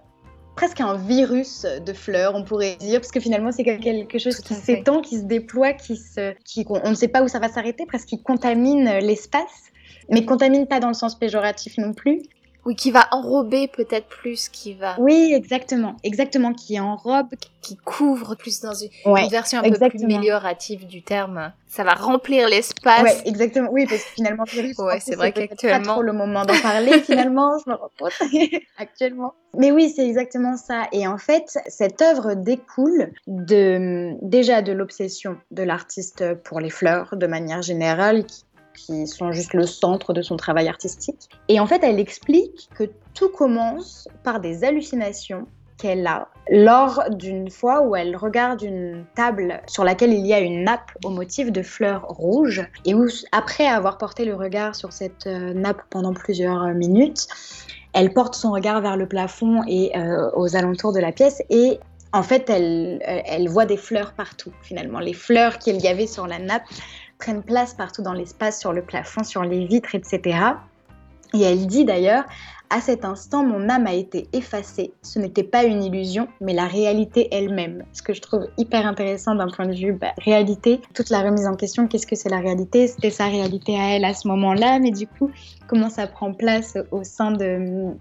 presque un virus de fleurs, on pourrait dire, parce que finalement c'est quelque chose qui s'étend, qui se déploie, qui se, qui, on ne sait pas où ça va s'arrêter, presque qui contamine l'espace, mais contamine pas dans le sens péjoratif non plus. Oui, qui va enrober peut-être plus, qui va. Oui, exactement, exactement, qui enrobe, qui couvre plus dans une, version un peu plus améliorative du terme. Ça va remplir l'espace. Ouais, exactement. Oui, parce que finalement, ouais, c'est vrai qu'actuellement, pas trop le moment d'en parler. finalement, je me repose actuellement. Mais oui, c'est exactement ça. Et en fait, cette œuvre découle de déjà de l'obsession de l'artiste pour les fleurs, de manière générale, qui qui sont juste le centre de son travail artistique. Et en fait, elle explique que tout commence par des hallucinations qu'elle a lors d'une fois où elle regarde une table sur laquelle il y a une nappe au motif de fleurs rouges et où après avoir porté le regard sur cette euh, nappe pendant plusieurs minutes, elle porte son regard vers le plafond et euh, aux alentours de la pièce et en fait elle, elle voit des fleurs partout finalement. Les fleurs qu'il y avait sur la nappe prennent place partout dans l'espace, sur le plafond, sur les vitres, etc. Et elle dit d'ailleurs, à cet instant, mon âme a été effacée. Ce n'était pas une illusion, mais la réalité elle-même. Ce que je trouve hyper intéressant d'un point de vue bah, réalité. Toute la remise en question, qu'est-ce que c'est la réalité? C'était sa réalité à elle à ce moment-là, mais du coup, comment ça prend place au sein de,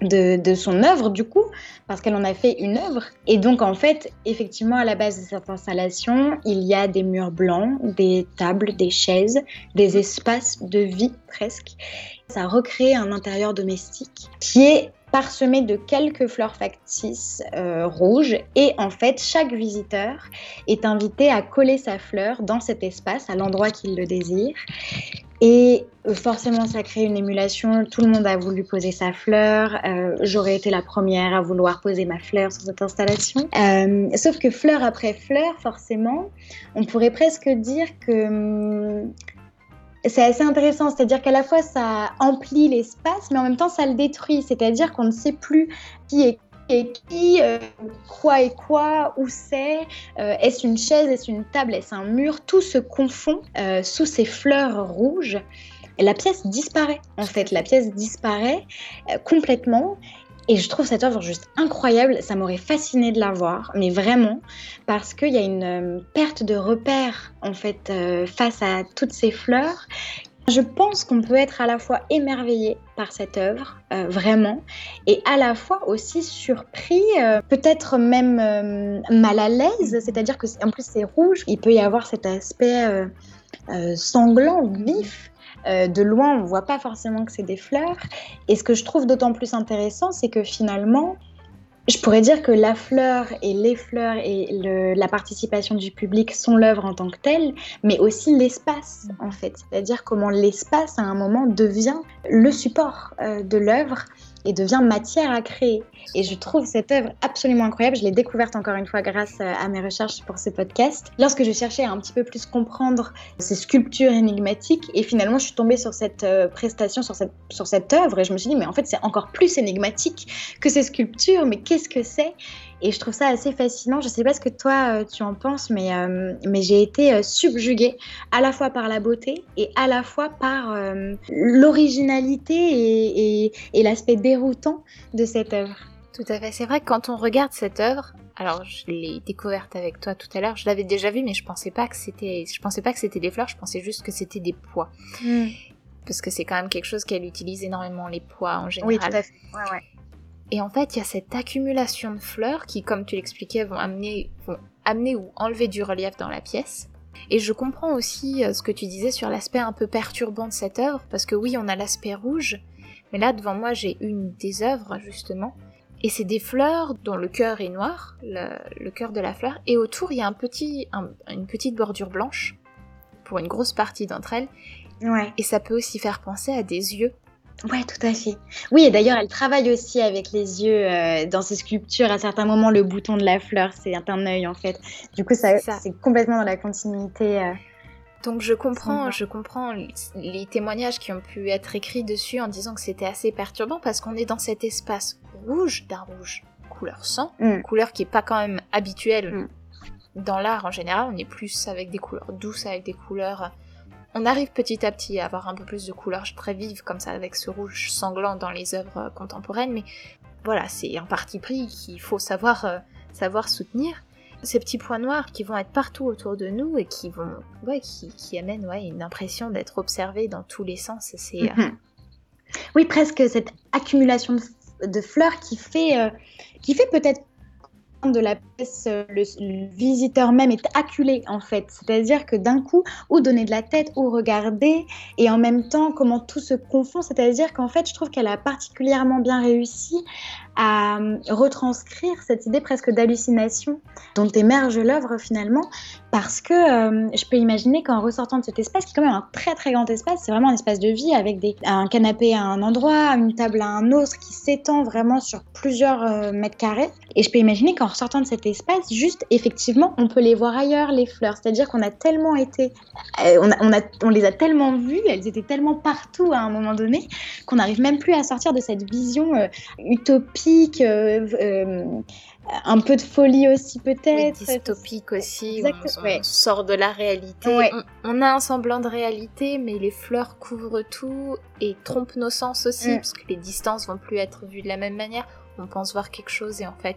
de, son œuvre du coup, parce qu'elle en a fait une œuvre. Et donc en fait, effectivement, à la base de cette installation, il y a des murs blancs, des tables, des chaises, des espaces de vie presque. Ça recrée un intérieur domestique qui est parsemé de quelques fleurs factices euh, rouges et en fait chaque visiteur est invité à coller sa fleur dans cet espace à l'endroit qu'il le désire et euh, forcément, ça crée une émulation. Tout le monde a voulu poser sa fleur. Euh, j'aurais été la première à vouloir poser ma fleur sur cette installation. Euh, sauf que fleur après fleur, forcément, on pourrait presque dire que hum, c'est assez intéressant. C'est-à-dire qu'à la fois, ça emplit l'espace, mais en même temps, ça le détruit. C'est-à-dire qu'on ne sait plus qui est et qui, euh, quoi et quoi, où c'est, euh, est-ce une chaise, est-ce une table, est-ce un mur, tout se confond euh, sous ces fleurs rouges. Et la pièce disparaît, en fait, la pièce disparaît complètement. Et je trouve cette œuvre juste incroyable. Ça m'aurait fasciné de la voir, mais vraiment, parce qu'il y a une perte de repère, en fait, face à toutes ces fleurs Je pense qu'on peut être à la fois émerveillé par cette œuvre, euh, vraiment, et à la fois aussi surpris, euh, peut-être même euh, mal à l'aise, c'est-à-dire que en plus c'est rouge, il peut y avoir cet aspect sanglant, vif. de loin, on ne voit pas forcément que c'est des fleurs. Et ce que je trouve d'autant plus intéressant, c'est que finalement, je pourrais dire que la fleur et les fleurs et la participation du public sont l'œuvre en tant que telle, mais aussi l'espace en fait. C'est-à-dire comment l'espace à un moment devient le support euh, de l'œuvre et devient matière à créer. Et je trouve cette œuvre absolument incroyable. Je l'ai découverte encore une fois grâce euh, à mes recherches pour ce podcast. Lorsque je cherchais à un petit peu plus comprendre ces sculptures énigmatiques, et finalement je suis tombée sur cette euh, prestation, sur cette, sur cette œuvre, et je me suis dit, mais en fait c'est encore plus énigmatique que ces sculptures, mais qu'est-ce que c'est? Et je trouve ça assez fascinant. Je ne sais pas ce que toi euh, tu en penses, mais, euh, mais j'ai été euh, subjuguée à la fois par la beauté et à la fois par l'originalité et, et, l'aspect déroutant de cette œuvre. Tout à fait. C'est vrai que quand on regarde cette œuvre, alors je l'ai découverte avec toi tout à l'heure, je l'avais déjà vue, mais je pensais pas que c'était, je pensais pas que c'était des fleurs, je pensais juste que c'était des pois. Hmm. Parce que c'est quand même quelque chose qu'elle utilise énormément, les pois en général. Oui, tout à fait. Ouais, ouais. Et en fait, il y a cette accumulation de fleurs qui, comme tu l'expliquais, vont amener, amener ou enlever du relief dans la pièce. Et je comprends aussi euh, ce que tu disais sur l'aspect un peu perturbant de cette œuvre, parce que oui, on a l'aspect rouge, mais là devant moi j'ai une des œuvres justement, et c'est des fleurs dont le cœur est noir, le, cœur de la fleur, et autour il y a un petit, une petite bordure blanche pour une grosse partie d'entre elles. Ouais. Et ça peut aussi faire penser à des yeux Ouais, tout à fait. Oui, et d'ailleurs, elle travaille aussi avec les yeux euh, dans ses sculptures. À certains moments, le bouton de la fleur, c'est un œil en fait. Du coup, ça, c'est complètement dans la continuité. Euh, Donc je comprends, je comprends les témoignages qui ont pu être écrits dessus en disant que c'était assez perturbant parce qu'on est dans cet espace rouge d'un rouge couleur sang, mm. couleur qui est pas quand même habituelle mm. dans l'art en général. On est plus avec des couleurs douces, avec des couleurs on arrive petit à petit à avoir un peu plus de couleurs très vives comme ça avec ce rouge sanglant dans les œuvres contemporaines, mais voilà, c'est un parti pris qu'il faut savoir, euh, savoir soutenir. Ces petits points noirs qui vont être partout autour de nous et qui vont, ouais, qui, amènent ouais, une impression d'être observé dans tous les sens. C'est euh, mhm. oui, presque cette accumulation de, fleurs qui fait, euh, qui fait peut-être de la euh, le, visiteur même est acculé en fait. C'est-à-dire que d'un coup, ou donner de la tête, ou regarder, et en même temps, comment tout se confond. C'est-à-dire qu'en fait, je trouve qu'elle a particulièrement bien réussi à euh, retranscrire cette idée presque d'hallucination dont émerge l'œuvre finalement, parce que euh, je peux imaginer qu'en ressortant de cet espace, qui est quand même un très très grand espace, c'est vraiment un espace de vie avec un canapé à un endroit, une table à un autre, qui s'étend vraiment sur plusieurs mètres carrés, et je peux imaginer qu'en ressortant de cet espace, juste effectivement, on peut les voir ailleurs, les fleurs, c'est-à-dire qu'on a tellement été, on, on, a, on les a tellement vues, elles étaient tellement partout à un moment donné, qu'on n'arrive même plus à sortir de cette vision utopique euh, euh, un peu de folie aussi peut-être. dystopique aussi, on, sort de la réalité. On, a un semblant de réalité, mais les fleurs couvrent tout et trompent nos sens aussi, mm. parce que les distances vont plus être vues de la même manière. On pense voir quelque chose et en fait,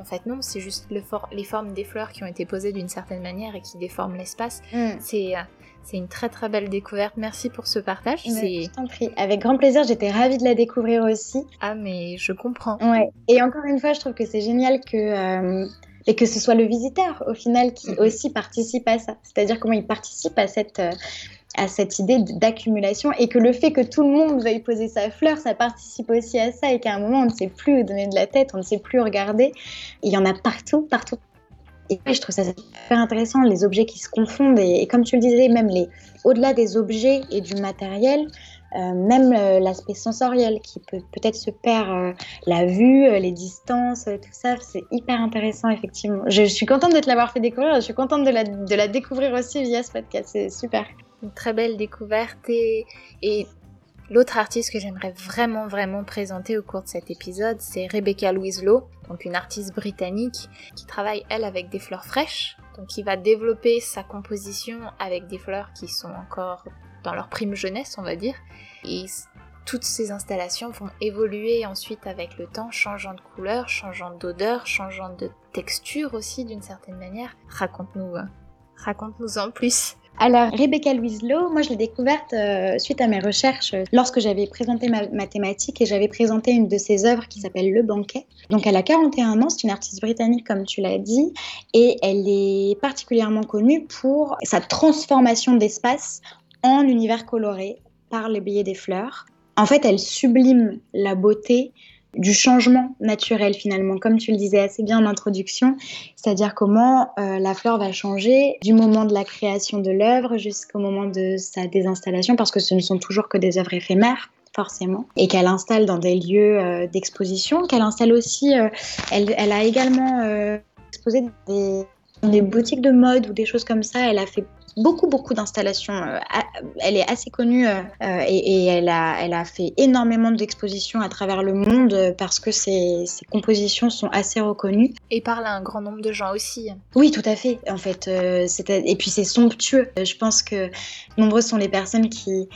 en fait non, c'est juste les formes des fleurs qui ont été posées d'une certaine manière et qui déforment l'espace. Mm. C'est euh, c'est une très très belle découverte. Merci pour ce partage. Je t'en prie. Avec grand plaisir. J'étais ravie de la découvrir aussi. Ah, mais je comprends. Ouais. Et encore une fois, je trouve que c'est génial que. Euh, et que ce soit le visiteur, au final, qui mm-hmm. aussi participe à ça. C'est-à-dire comment il participe à cette, euh, à cette idée d'accumulation et que le fait que tout le monde veuille poser sa fleur, ça participe aussi à ça et qu'à un moment, on ne sait plus donner de la tête, on ne sait plus regarder. Il y en a partout, partout, et je trouve ça super intéressant, les objets qui se confondent. Et, comme tu le disais, même les, au-delà des objets et du matériel, euh, même euh, l'aspect sensoriel qui peut peut-être se perd, euh, la vue, les distances, tout ça, c'est hyper intéressant effectivement. Je, suis contente de te l'avoir fait découvrir, je suis contente de la découvrir aussi via ce podcast, c'est super. Une très belle découverte et, L'autre artiste que j'aimerais vraiment vraiment présenter au cours de cet épisode, c'est Rebecca Louise Lowe, donc une artiste britannique qui travaille elle avec des fleurs fraîches, donc qui va développer sa composition avec des fleurs qui sont encore dans leur prime jeunesse, on va dire. Et toutes ces installations vont évoluer ensuite avec le temps, changeant de couleur, changeant d'odeur, changeant de texture aussi d'une certaine manière. Raconte-nous, euh, raconte-nous en plus. Alors, Rebecca Luislo, moi je l'ai découverte euh, suite à mes recherches euh, lorsque j'avais présenté ma, ma, thématique et j'avais présenté une de ses œuvres qui s'appelle Le Banquet. Donc, elle a 41 ans, c'est une artiste britannique comme tu l'as dit, et elle est particulièrement connue pour sa transformation d'espace en univers coloré par le biais des fleurs. En fait, elle sublime la beauté du changement naturel finalement, comme tu le disais assez bien en introduction, c'est-à-dire comment euh, la fleur va changer du moment de la création de l'œuvre jusqu'au moment de sa désinstallation, parce que ce ne sont toujours que des œuvres éphémères forcément, et qu'elle installe dans des lieux euh, d'exposition, qu'elle installe aussi, euh, elle, a également exposé des, des boutiques de mode ou des choses comme ça, elle a fait beaucoup, beaucoup d'installations. Euh, elle est assez connue euh, euh, et, elle, a, elle a fait énormément d'expositions à travers le monde parce que ses, ses, compositions sont assez reconnues. Et parle à un grand nombre de gens aussi. Oui, tout à fait. En fait, et puis c'est somptueux. Je pense que nombreuses sont les personnes qui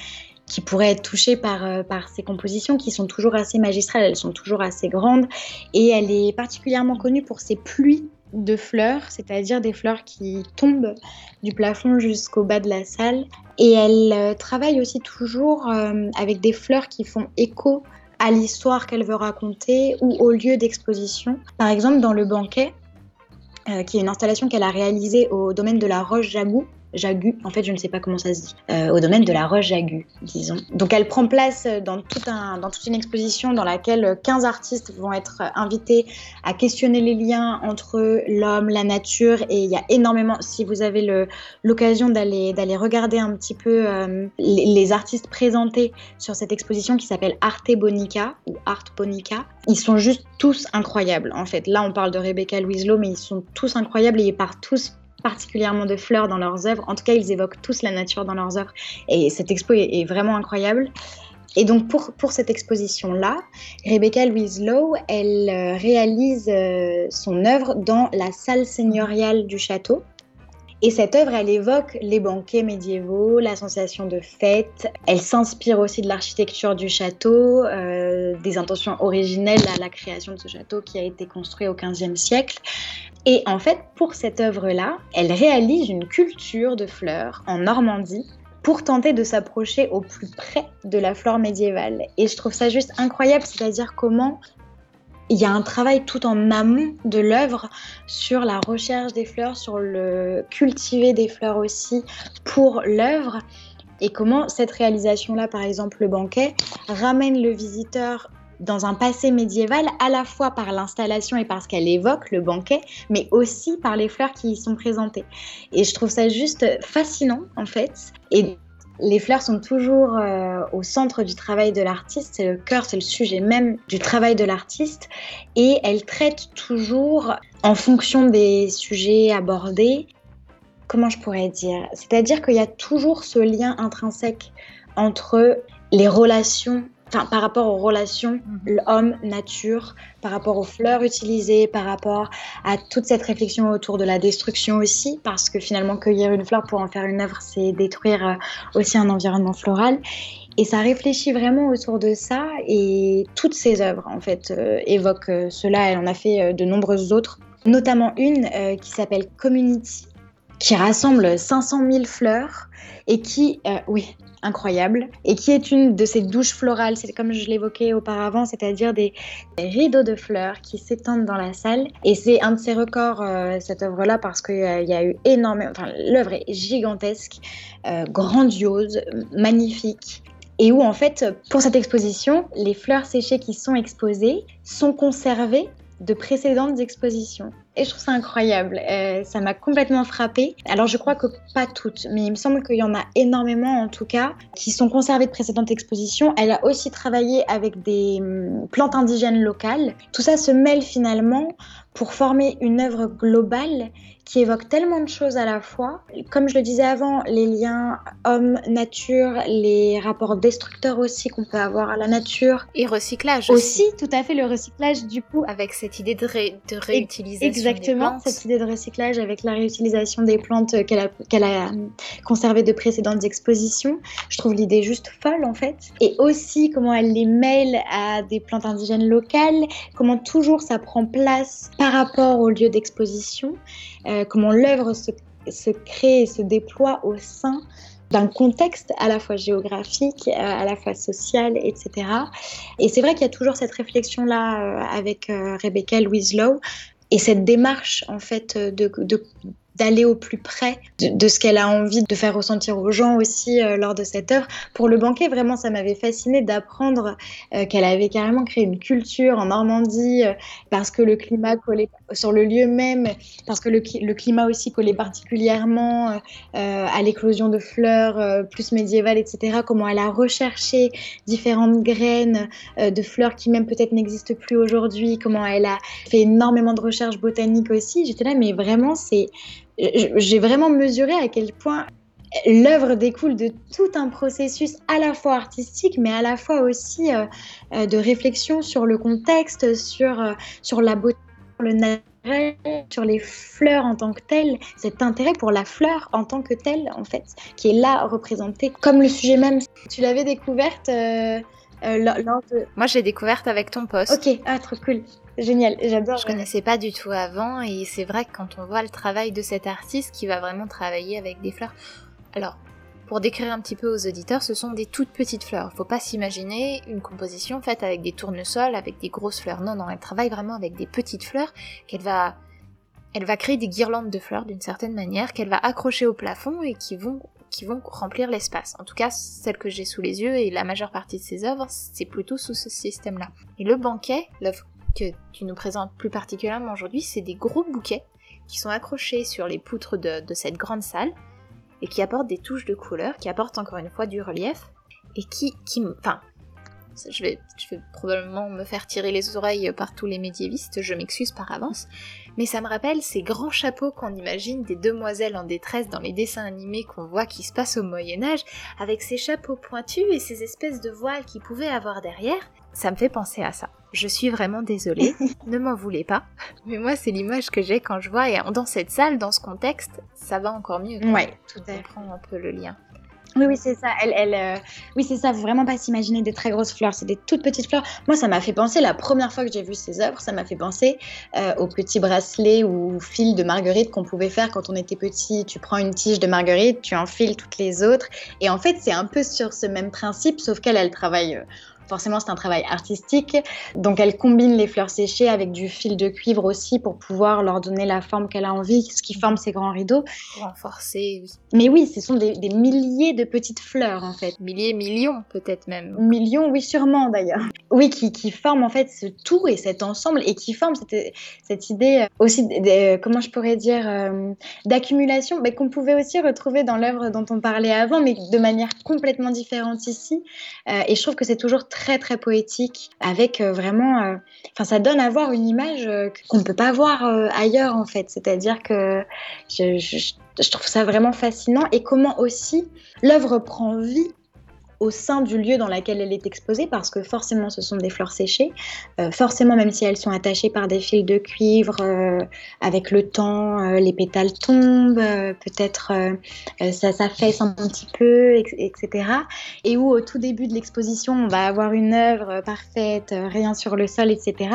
qui pourraient être touchées par, par ces compositions qui sont toujours assez magistrales, elles sont toujours assez grandes et elle est particulièrement connue pour ses pluies de fleurs, c'est-à-dire des fleurs qui tombent du plafond jusqu'au bas de la salle. Et elle euh, travaille aussi toujours euh, avec des fleurs qui font écho à l'histoire qu'elle veut raconter ou au lieu d'exposition. Par exemple, dans le banquet, euh, qui est une installation qu'elle a réalisée au domaine de la Roche Jagou, Jagu, en fait je ne sais pas comment ça se dit, euh, au domaine de la roche Jagu, disons. Donc elle prend place dans, toute une exposition dans laquelle 15 artistes vont être invités à questionner les liens entre l'homme, la nature, et il y a énormément, si vous avez l'occasion d'aller regarder un petit peu euh, les, les, artistes présentés sur cette exposition qui s'appelle Arte Bonica, ou Art Bonica, ils sont juste tous incroyables en fait. Là on parle de Rebecca Louiselot, mais ils sont tous incroyables et ils partent tous particulièrement de fleurs dans leurs œuvres. En tout cas, ils évoquent tous la nature dans leurs œuvres. Et cette expo est, vraiment incroyable. Et donc pour, cette exposition-là, Rebecca Louise Lowe, elle euh, réalise euh, son œuvre dans la salle seigneuriale du château. Et cette œuvre, elle évoque les banquets médiévaux, la sensation de fête. Elle s'inspire aussi de l'architecture du château, euh, des intentions originelles à la création de ce château qui a été construit au XVe siècle. Et en fait, pour cette œuvre-là, elle réalise une culture de fleurs en Normandie pour tenter de s'approcher au plus près de la flore médiévale. Et je trouve ça juste incroyable, c'est-à-dire comment il y a un travail tout en amont de l'œuvre sur la recherche des fleurs, sur le cultiver des fleurs aussi pour l'œuvre. Et comment cette réalisation-là, par exemple le banquet, ramène le visiteur dans un passé médiéval, à la fois par l'installation et parce qu'elle évoque le banquet, mais aussi par les fleurs qui y sont présentées. Et je trouve ça juste fascinant, en fait. Et les fleurs sont toujours euh, au centre du travail de l'artiste, c'est le cœur, c'est le sujet même du travail de l'artiste, et elles traitent toujours en fonction des sujets abordés. Comment je pourrais dire? C'est-à-dire qu'il y a toujours ce lien intrinsèque entre les relations par rapport aux relations mhm. homme-nature, par rapport aux fleurs utilisées, par rapport à toute cette réflexion autour de la destruction aussi, parce que finalement cueillir une fleur pour en faire une œuvre, c'est détruire euh, aussi un environnement floral. Et ça réfléchit vraiment autour de ça, et toutes ces œuvres en fait euh, évoquent euh, cela. Elle en a fait de nombreuses autres, notamment une qui s'appelle Community, qui rassemble 500 000 fleurs et qui, oui, incroyable et qui est une de ces douches florales, c'est comme je l'évoquais auparavant, c'est-à-dire des, rideaux de fleurs qui s'étendent dans la salle. Et c'est un de ces records, euh, cette œuvre-là, parce qu'il y a eu énormément, enfin l'œuvre est gigantesque, euh, grandiose, magnifique. Et où en fait, pour cette exposition, les fleurs séchées qui sont exposées sont conservées de précédentes expositions. Et je trouve ça incroyable. Euh, ça m'a complètement frappée. Alors je crois que pas toutes, mais il me semble qu'il y en a énormément en tout cas qui sont conservées de précédentes expositions. Elle a aussi travaillé avec des hum, plantes indigènes locales. Tout ça se mêle finalement pour former une œuvre globale qui évoque tellement de choses à la fois. Comme je le disais avant, les liens homme-nature, les rapports destructeurs aussi qu'on peut avoir à la nature. Et recyclage aussi. Aussi, tout à fait, le recyclage du coup. Avec cette idée de, de réutilisation. Exactement, cette idée de recyclage avec la réutilisation des plantes qu'elle a, qu'elle a conservées de précédentes expositions. Je trouve l'idée juste folle en fait. Et aussi comment elle les mêle à des plantes indigènes locales, comment toujours ça prend place par rapport au lieu d'exposition. Euh, comment l'œuvre se crée et se déploie au sein d'un contexte à la fois géographique, euh, à la fois social, etc. Et c'est vrai qu'il y a toujours cette réflexion-là euh, avec euh, Rebecca Louise et cette démarche en fait de, d'aller au plus près de, ce qu'elle a envie de faire ressentir aux gens aussi euh, lors de cette œuvre. Pour le banquet, vraiment, ça m'avait fasciné d'apprendre euh, qu'elle avait carrément créé une culture en Normandie euh, parce que le climat collait sur le lieu même, parce que le, le climat aussi collait particulièrement à l'éclosion de fleurs plus médiévales, etc. Comment elle a recherché différentes graines de fleurs qui même peut-être n'existent plus aujourd'hui, comment elle a fait énormément de recherches botaniques aussi. J'étais là, mais vraiment, c'est j'ai vraiment mesuré à quel point l'œuvre découle de tout un processus à la fois artistique, mais à la fois aussi euh, euh, de réflexion sur le contexte, sur, euh, sur la beauté, le naturel, sur les fleurs en tant que telles, cet intérêt pour la fleur en tant que telle, en fait, qui est là représentée comme le sujet même. Tu l'avais découverte de... Moi, j'ai découverte avec ton poste. Ok, ah, trop cool. Génial, j'adore. Je connaissais pas du tout avant et c'est vrai que quand on voit le travail de cet artiste qui va vraiment travailler avec des fleurs. Alors, pour décrire un petit peu aux auditeurs, ce sont des toutes petites fleurs. Faut pas s'imaginer une composition faite avec des tournesols, avec des grosses fleurs. Non, non, elle travaille vraiment avec des petites fleurs qu'elle va, elle va créer des guirlandes de fleurs d'une certaine manière qu'elle va accrocher au plafond et qui vont qui vont remplir l'espace. En tout cas, celle que j'ai sous les yeux et la majeure partie de ses œuvres, c'est plutôt sous ce système-là. Et le banquet, l'œuvre que tu nous présentes plus particulièrement aujourd'hui, c'est des gros bouquets qui sont accrochés sur les poutres de, cette grande salle et qui apportent des touches de couleur, qui apportent encore une fois du relief et qui, qui enfin, je vais, je vais probablement me faire tirer les oreilles par tous les médiévistes, je m'excuse par avance, mais ça me rappelle ces grands chapeaux qu'on imagine des demoiselles en détresse dans les dessins animés qu'on voit qui se passent au Moyen Âge, avec ces chapeaux pointus et ces espèces de voiles qu'ils pouvaient avoir derrière, ça me fait penser à ça. Je suis vraiment désolée, ne m'en voulez pas. Mais moi, c'est l'image que j'ai quand je vois, et dans cette salle, dans ce contexte, ça va encore mieux. Ouais, tout à fait. un peu le lien. Oui, oui, c'est ça. Elle, elle euh, Oui, c'est ça. Vraiment pas s'imaginer des très grosses fleurs. C'est des toutes petites fleurs. Moi, ça m'a fait penser, la première fois que j'ai vu ces œuvres, ça m'a fait penser euh, aux petits bracelets ou fils de marguerite qu'on pouvait faire quand on était petit. Tu prends une tige de marguerite, tu enfiles toutes les autres. Et en fait, c'est un peu sur ce même principe, sauf qu'elle, elle travaille. Euh, Forcément, c'est un travail artistique. Donc, elle combine les fleurs séchées avec du fil de cuivre aussi pour pouvoir leur donner la forme qu'elle a envie, ce qui forme ses grands rideaux. Renforcer, oui. Mais oui, ce sont des, milliers de petites fleurs, en fait. Milliers, millions, peut-être même. Millions, oui, sûrement d'ailleurs. Oui, qui, qui, forment en fait ce tout et cet ensemble et qui forment cette, cette idée aussi, de, comment je pourrais dire, euh, d'accumulation, mais qu'on pouvait aussi retrouver dans l'œuvre dont on parlait avant, mais de manière complètement différente ici. Euh, et je trouve que c'est toujours très très poétique avec euh, vraiment euh, enfin ça donne à voir une image euh, qu'on ne peut pas voir ailleurs en fait. C'est-à-dire que je, je, trouve ça vraiment fascinant. Et comment aussi l'œuvre prend vie au sein du lieu dans lequel elle est exposée, parce que forcément ce sont des fleurs séchées, euh, forcément même si elles sont attachées par des fils de cuivre, euh, avec le temps euh, les pétales tombent, peut-être ça s'affaisse un petit peu, etc. Et où au tout début de l'exposition on va avoir une œuvre parfaite, rien sur le sol, etc.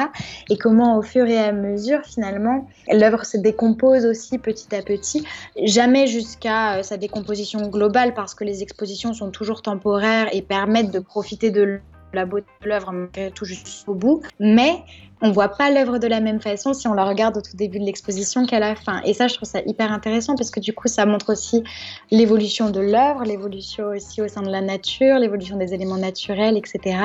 Et comment au fur et à mesure finalement l'œuvre se décompose aussi petit à petit, jamais jusqu'à sa décomposition globale parce que les expositions sont toujours temporaires et permettre de profiter de la beauté de l'œuvre tout jusqu'au bout. Mais on voit pas l'œuvre de la même façon si on la regarde au tout début de l'exposition qu'à la fin. Et ça, je trouve ça hyper intéressant parce que du coup, ça montre aussi l'évolution de l'œuvre, l'évolution aussi au sein de la nature, l'évolution des éléments naturels, etc.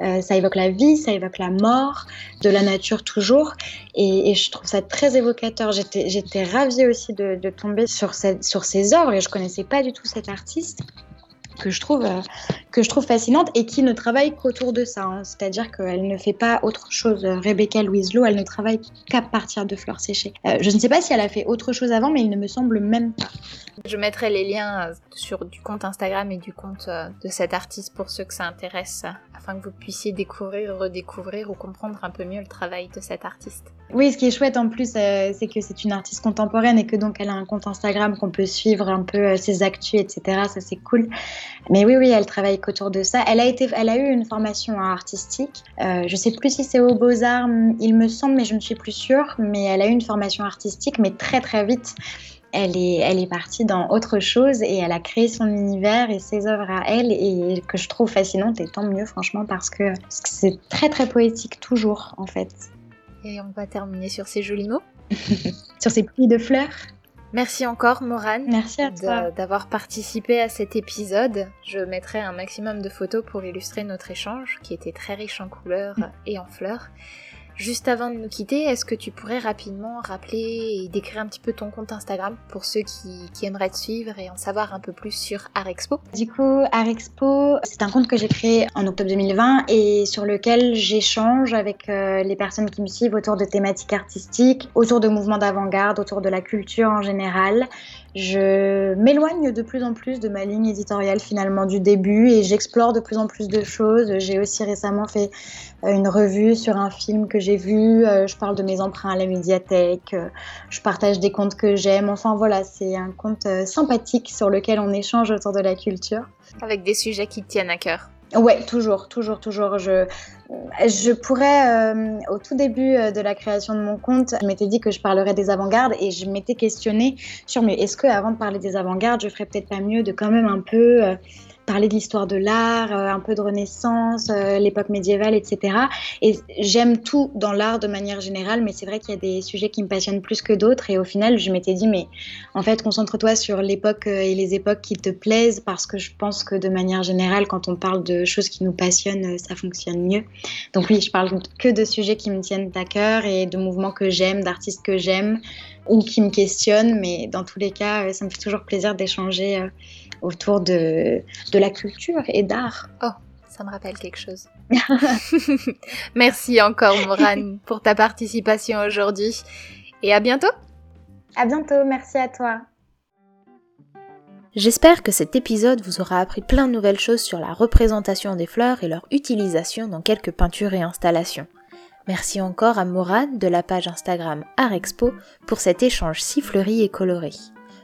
Euh, ça évoque la vie, ça évoque la mort, de la nature toujours. Et, je trouve ça très évocateur. J'étais ravie aussi de, tomber sur, ces œuvres et je connaissais pas du tout cet artiste que je trouve euh, que je trouve fascinante et qui ne travaille qu'autour de ça. Hein. C'est-à-dire qu'elle ne fait pas autre chose. Rebecca Louise Lowe, elle ne travaille qu'à partir de fleurs séchées. Euh, je ne sais pas si elle a fait autre chose avant, mais il ne me semble même pas. Je mettrai les liens euh, sur du compte Instagram et du compte de cet artiste pour ceux que ça intéresse, que vous puissiez découvrir, redécouvrir ou comprendre un peu mieux le travail de cet artiste. Oui, ce qui est chouette en plus, c'est que c'est une artiste contemporaine et que donc elle a un compte Instagram qu'on peut suivre un peu ses actus, etc. Ça c'est cool. Mais oui, oui, elle travaille qu'autour de ça. Elle a, été, elle a eu une formation artistique. Euh, je ne sais plus si c'est aux Beaux-Arts, il me semble, mais je ne suis plus sûre. Mais elle a eu une formation artistique, mais très, très vite. Elle est, elle est partie dans autre chose et elle a créé son univers et ses œuvres à elle et que je trouve fascinante et tant mieux franchement parce que c'est très très poétique toujours en fait. Et on va terminer sur ces jolis mots. sur ces pluies de fleurs. Merci encore, Morane. Merci à toi. D'avoir participé à cet épisode. Je mettrai un maximum de photos pour illustrer notre échange, qui était très riche en couleurs et en fleurs. Juste avant de nous quitter, est-ce que tu pourrais rapidement rappeler et décrire un petit peu ton compte Instagram pour ceux qui, aimeraient te suivre et en savoir un peu plus sur Art Expo? Du coup, Art Expo, c'est un compte que j'ai créé en octobre 2020 et sur lequel j'échange avec euh, les personnes qui me suivent autour de thématiques artistiques, autour de mouvements d'avant-garde, autour de la culture en général. Je m'éloigne de plus en plus de ma ligne éditoriale finalement du début et j'explore de plus en plus de choses. J'ai aussi récemment fait euh, une revue sur un film que j'ai vu. Euh, je parle de mes emprunts à la médiathèque. Euh, je partage des contes que j'aime. Enfin voilà, c'est un conte sympathique sur lequel on échange autour de la culture. Avec des sujets qui tiennent à cœur. Ouais, toujours, toujours, toujours. Je, je pourrais, euh, au tout début euh, de la création de mon compte, je m'étais dit que je parlerais des avant-gardes et je m'étais questionnée sur mais est-ce que avant de parler des avant-gardes, je ferais peut-être pas mieux de quand même un peu euh, parler de l'histoire de l'art, euh, un peu de Renaissance, euh, l'époque médiévale, etc. Et j'aime tout dans l'art de manière générale, mais c'est vrai qu'il y a des sujets qui me passionnent plus que d'autres. Et au final, je m'étais dit, mais en fait, concentre-toi sur l'époque euh, et les époques qui te plaisent, parce que je pense que de manière générale, quand on parle de choses qui nous passionnent, ça fonctionne mieux. Donc oui, je parle que de sujets qui me tiennent à cœur et de mouvements que j'aime, d'artistes que j'aime ou qui me questionnent, mais dans tous les cas, ça me fait toujours plaisir d'échanger autour de, de la culture et d'art. Oh, ça me rappelle quelque chose. Merci encore, Morane, pour ta participation aujourd'hui. Et à bientôt. À bientôt, merci à toi. J'espère que cet épisode vous aura appris plein de nouvelles choses sur la représentation des fleurs et leur utilisation dans quelques peintures et installations. Merci encore à Morane de la page Instagram Art Expo pour cet échange si fleuri et coloré.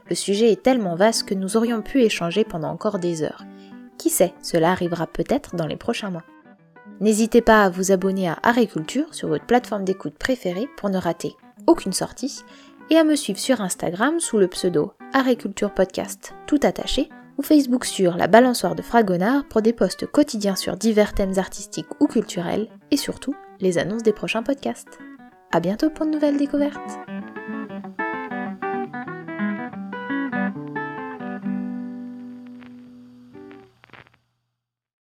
Le sujet est tellement vaste que nous aurions pu échanger pendant encore des heures. Qui sait, cela arrivera peut-être dans les prochains mois. N'hésitez pas à vous abonner à Agriculture sur votre plateforme d'écoute préférée pour ne rater aucune sortie et à me suivre sur Instagram sous le pseudo Agriculture Podcast tout attaché ou Facebook sur la balançoire de Fragonard pour des posts quotidiens sur divers thèmes artistiques ou culturels et surtout les annonces des prochains podcasts. À bientôt pour de nouvelles découvertes.